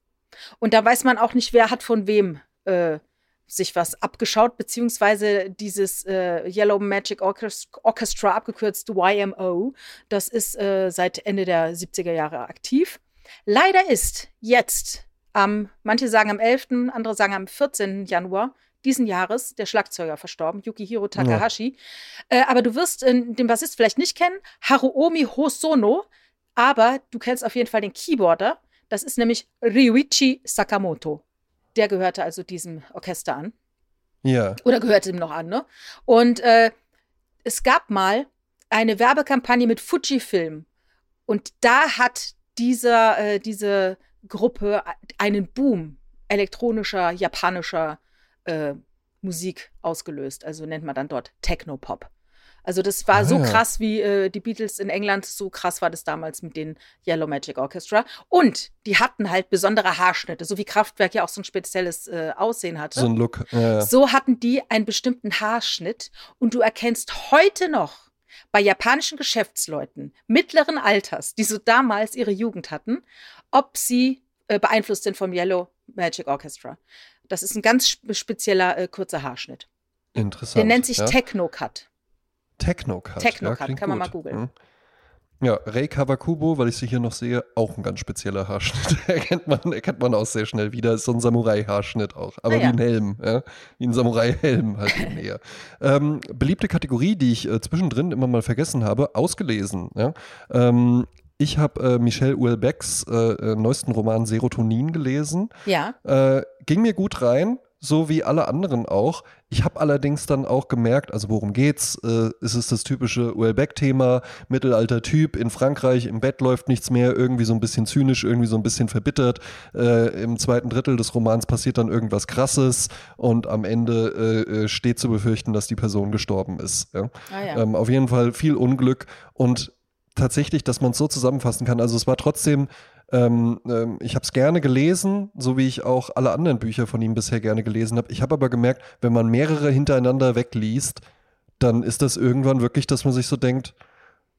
Und da weiß man auch nicht, wer hat von wem äh, sich was abgeschaut, beziehungsweise dieses äh, Yellow Magic Orchestra, abgekürzt YMO, das ist äh, seit Ende der 70er Jahre aktiv. Leider ist jetzt am, manche sagen am 11., andere sagen am 14. Januar diesen Jahres der Schlagzeuger verstorben, Yukihiro Takahashi. Ja. Äh, aber du wirst äh, den Bassist vielleicht nicht kennen, Haruomi Hosono, aber du kennst auf jeden Fall den Keyboarder. Das ist nämlich Ryuichi Sakamoto. Der gehörte also diesem Orchester an. Ja. Oder gehörte ihm noch an, ne? Und äh, es gab mal eine Werbekampagne mit Fujifilm. Und da hat dieser, äh, diese Gruppe einen Boom elektronischer, japanischer äh, Musik ausgelöst. Also nennt man dann dort Technopop. Also das war ah, so krass wie äh, die Beatles in England, so krass war das damals mit den Yellow Magic Orchestra. Und die hatten halt besondere Haarschnitte, so wie Kraftwerk ja auch so ein spezielles äh, Aussehen hatte. So ein Look. Ja. So hatten die einen bestimmten Haarschnitt und du erkennst heute noch bei japanischen Geschäftsleuten mittleren Alters, die so damals ihre Jugend hatten, ob sie äh, beeinflusst sind vom Yellow Magic Orchestra. Das ist ein ganz spezieller äh, kurzer Haarschnitt. Interessant. Der nennt sich ja. Techno-Cut. Techno-Cut. Techno-Cut, ja, kann man mal googeln. Hm. Ja, Rei Kawakubo, weil ich sie hier noch sehe, auch ein ganz spezieller Haarschnitt. erkennt, man, erkennt man auch sehr schnell wieder. Ist so ein Samurai-Haarschnitt auch. Aber ah, wie ein Helm, ja? Wie ein Samurai-Helm halt eher. Ähm, beliebte Kategorie, die ich äh, zwischendrin immer mal vergessen habe, ausgelesen. Ja? Ähm, ich habe äh, Michelle Houellebecqs äh, äh, neuesten Roman Serotonin gelesen. Ja. Äh, ging mir gut rein, so wie alle anderen auch. Ich habe allerdings dann auch gemerkt, also worum geht's? Äh, ist es das typische Houellebecq-Thema, Mittelalter Typ in Frankreich, im Bett läuft nichts mehr, irgendwie so ein bisschen zynisch, irgendwie so ein bisschen verbittert. Äh, Im zweiten Drittel des Romans passiert dann irgendwas Krasses und am Ende äh, äh steht zu befürchten, dass die Person gestorben ist. Ja? Ah, ja. Ähm, auf jeden Fall viel Unglück und tatsächlich, dass man es so zusammenfassen kann. Also es war trotzdem, ähm, ähm, ich habe es gerne gelesen, so wie ich auch alle anderen Bücher von ihm bisher gerne gelesen habe. Ich habe aber gemerkt, wenn man mehrere hintereinander wegliest, dann ist das irgendwann wirklich, dass man sich so denkt,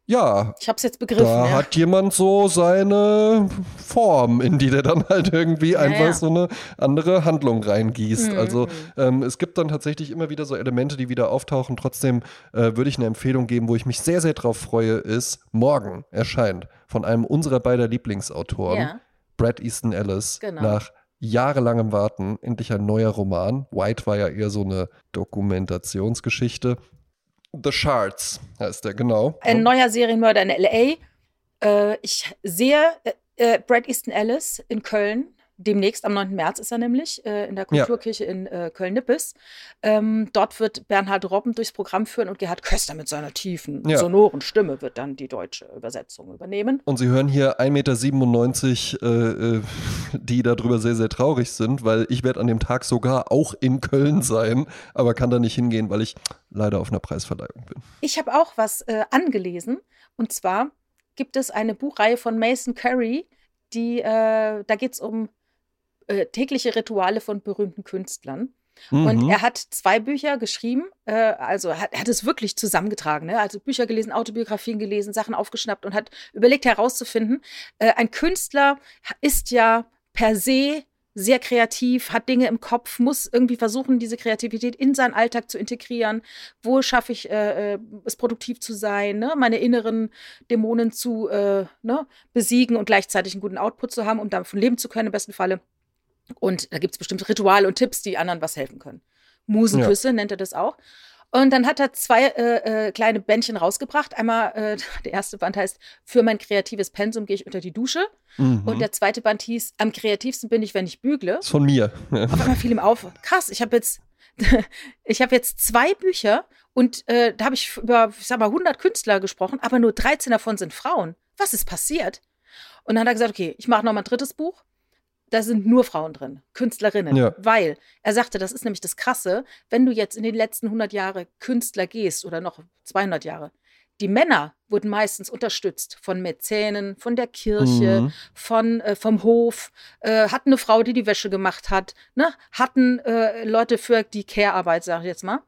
ja. Ich hab's jetzt begriffen. Da ja. hat jemand so seine Form, in die der dann halt irgendwie ja, einfach ja. so eine andere Handlung reingießt. Mhm. Also ähm, es gibt dann tatsächlich immer wieder so Elemente, die wieder auftauchen. Trotzdem äh, würde ich eine Empfehlung geben, wo ich mich sehr, sehr drauf freue, ist morgen erscheint von einem unserer beider Lieblingsautoren, Brad Easton Ellis, genau. nach jahrelangem Warten endlich ein neuer Roman. White war ja eher so eine Dokumentationsgeschichte. The Shards heißt der, genau. Ein neuer Serienmörder in L.A. Äh, ich sehe äh, äh, Brad Easton Ellis in Köln. Demnächst, am 9. März ist er nämlich, äh, in der Kulturkirche ja. in äh, Köln-Nippes. Ähm, dort wird Bernhard Robben durchs Programm führen und Gerhard Köster mit seiner tiefen, ja. sonoren Stimme wird dann die deutsche Übersetzung übernehmen. Und Sie hören hier 1,97 Meter, äh, äh, die darüber sehr, sehr traurig sind, weil ich werde an dem Tag sogar auch in Köln sein, aber kann da nicht hingehen, weil ich leider auf einer Preisverleihung bin. Ich habe auch was äh, angelesen und zwar gibt es eine Buchreihe von Mason Curry, die, äh, da geht es um äh, tägliche Rituale von berühmten Künstlern. Mhm. Und er hat zwei Bücher geschrieben, äh, also hat, hat es wirklich zusammengetragen, ne? also Bücher gelesen, Autobiografien gelesen, Sachen aufgeschnappt und hat überlegt herauszufinden, äh, ein Künstler ist ja per se sehr kreativ, hat Dinge im Kopf, muss irgendwie versuchen, diese Kreativität in seinen Alltag zu integrieren. Wo schaffe ich äh, äh, es, produktiv zu sein, ne? meine inneren Dämonen zu äh, ne? besiegen und gleichzeitig einen guten Output zu haben, um davon leben zu können, im besten Falle. Und da gibt es bestimmte Rituale und Tipps, die anderen was helfen können. Musenküsse ja. nennt er das auch. Und dann hat er zwei äh, äh, kleine Bändchen rausgebracht. Einmal, äh, der erste Band heißt Für mein kreatives Pensum gehe ich unter die Dusche. Mhm. Und der zweite Band hieß Am kreativsten bin ich, wenn ich bügle. Das ist von mir. Auf einmal fiel ihm auf. Krass, ich habe jetzt, ich habe jetzt zwei Bücher und äh, da habe ich über, ich sag mal, 100 Künstler gesprochen, aber nur 13 davon sind Frauen. Was ist passiert? Und dann hat er gesagt, okay, ich mache noch mal ein drittes Buch da sind nur Frauen drin, Künstlerinnen. Ja. Weil er sagte, das ist nämlich das Krasse, wenn du jetzt in den letzten 100 Jahre Künstler gehst oder noch 200 Jahre, die Männer wurden meistens unterstützt von Mäzenen, von der Kirche, mhm. von, äh, vom Hof, äh, hatten eine Frau, die die Wäsche gemacht hat, ne? hatten äh, Leute für die Care-Arbeit, sage ich jetzt mal.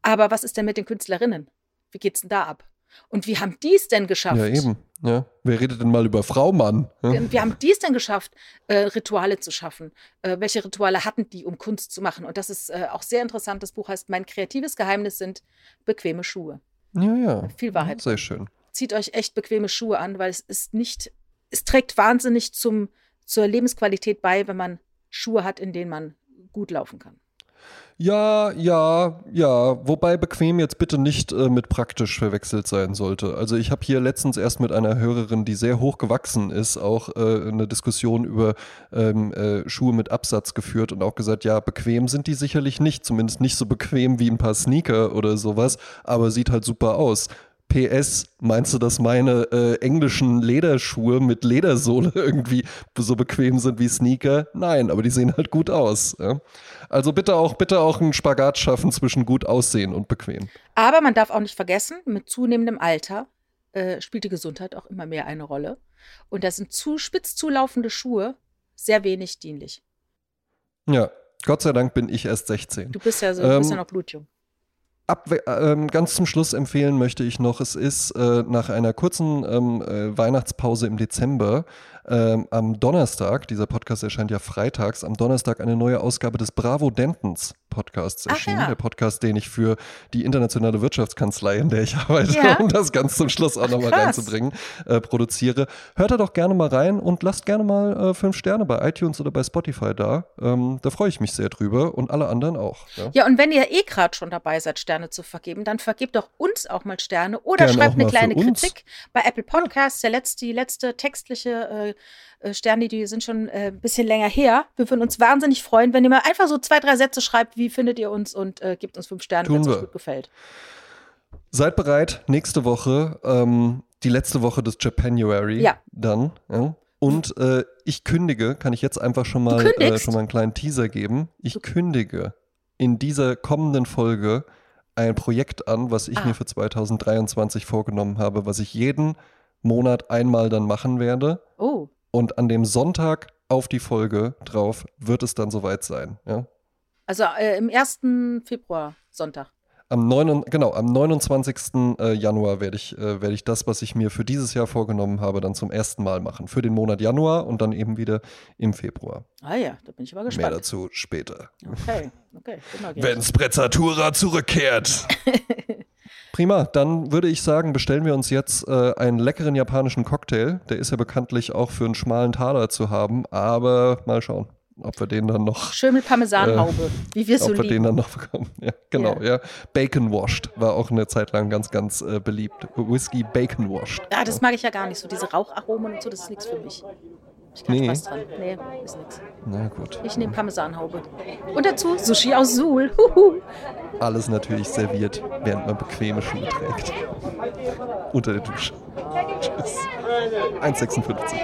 Aber was ist denn mit den Künstlerinnen? Wie geht's denn da ab? Und wie haben die es denn geschafft? Ja, eben. Ja. Wer redet denn mal über Frau, Mann? Ja? Wie haben die es denn geschafft, äh, Rituale zu schaffen? Äh, welche Rituale hatten die, um Kunst zu machen? Und das ist äh, auch sehr interessant. Das Buch heißt Mein kreatives Geheimnis sind bequeme Schuhe. Ja, ja. Viel Wahrheit. Sehr schön. Zieht euch echt bequeme Schuhe an, weil es ist nicht, es trägt wahnsinnig zum, zur Lebensqualität bei, wenn man Schuhe hat, in denen man gut laufen kann. Ja, ja, ja. Wobei bequem jetzt bitte nicht äh, mit praktisch verwechselt sein sollte. Also ich habe hier letztens erst mit einer Hörerin, die sehr hoch gewachsen ist, auch äh, eine Diskussion über ähm, äh, Schuhe mit Absatz geführt und auch gesagt, ja, bequem sind die sicherlich nicht, zumindest nicht so bequem wie ein paar Sneaker oder sowas, aber sieht halt super aus. PS, meinst du, dass meine äh, englischen Lederschuhe mit Ledersohle irgendwie so bequem sind wie Sneaker? Nein, aber die sehen halt gut aus. Ja? Also bitte auch, bitte auch einen Spagat schaffen zwischen gut aussehen und bequem. Aber man darf auch nicht vergessen, mit zunehmendem Alter äh, spielt die Gesundheit auch immer mehr eine Rolle. Und da sind zu spitz zulaufende Schuhe sehr wenig dienlich. Ja, Gott sei Dank bin ich erst 16. Du bist ja, so, du bist ja noch blutjung. Ab, ähm, ganz zum Schluss empfehlen möchte ich noch, es ist äh, nach einer kurzen ähm, äh, Weihnachtspause im Dezember ähm, am Donnerstag, dieser Podcast erscheint ja freitags, am Donnerstag eine neue Ausgabe des Bravo Dentons Podcasts erschienen. Ja. Der Podcast, den ich für die internationale Wirtschaftskanzlei, in der ich arbeite, ja. um das ganz zum Schluss auch nochmal reinzubringen, äh, produziere. Hört da doch gerne mal rein und lasst gerne mal äh, fünf Sterne bei iTunes oder bei Spotify da. Ähm, da freue ich mich sehr drüber und alle anderen auch. Ja, ja und wenn ihr eh gerade schon dabei seid, Sterne zu vergeben, dann vergebt doch uns auch mal Sterne oder gerne schreibt eine kleine Kritik bei Apple Podcasts. Der letzte, die letzte textliche äh, äh, Sterne, die sind schon äh, ein bisschen länger her. Wir würden uns wahnsinnig freuen, wenn ihr mal einfach so zwei, drei Sätze schreibt, wie findet ihr uns und äh, gebt uns fünf Sterne, wenn es euch gut gefällt. Seid bereit, nächste Woche, ähm, die letzte Woche des Japanuary. Ja. Dann. Ja. Und äh, ich kündige, kann ich jetzt einfach schon mal, äh, schon mal einen kleinen Teaser geben. Ich du kündige in dieser kommenden Folge ein Projekt an, was ich ah. mir für 2023 vorgenommen habe, was ich jeden Monat einmal dann machen werde. Oh. Und an dem Sonntag auf die Folge drauf wird es dann soweit sein. Ja? Also äh, im 1. Februar, Sonntag. Am 9, genau, am 29. Äh, Januar werde ich, äh, werde ich das, was ich mir für dieses Jahr vorgenommen habe, dann zum ersten Mal machen. Für den Monat Januar und dann eben wieder im Februar. Ah ja, da bin ich aber gespannt. Mehr dazu später. Okay, okay. Wenn Sprezzatura zurückkehrt. Prima, dann würde ich sagen, bestellen wir uns jetzt äh, einen leckeren japanischen Cocktail. Der ist ja bekanntlich auch für einen schmalen Taler zu haben, aber mal schauen, ob wir den dann noch. Schön mit Parmesanhaube, äh, wie wir es so Ob wir den dann noch bekommen. Ja, genau, ja. ja. Bacon Washed war auch eine Zeit lang ganz, ganz äh, beliebt. Whisky Bacon Washed. Ja, das mag ich ja gar nicht. So diese Raucharomen und so, das ist nichts für mich. Ich kann nee. Spaß dran. Nee, ist nix. Na gut. Ich nehme Parmesanhaube. Und dazu Sushi aus Suhl. Huhu. Alles natürlich serviert, während man bequeme Schuhe trägt. Unter der Dusche. Tschüss. 1,56.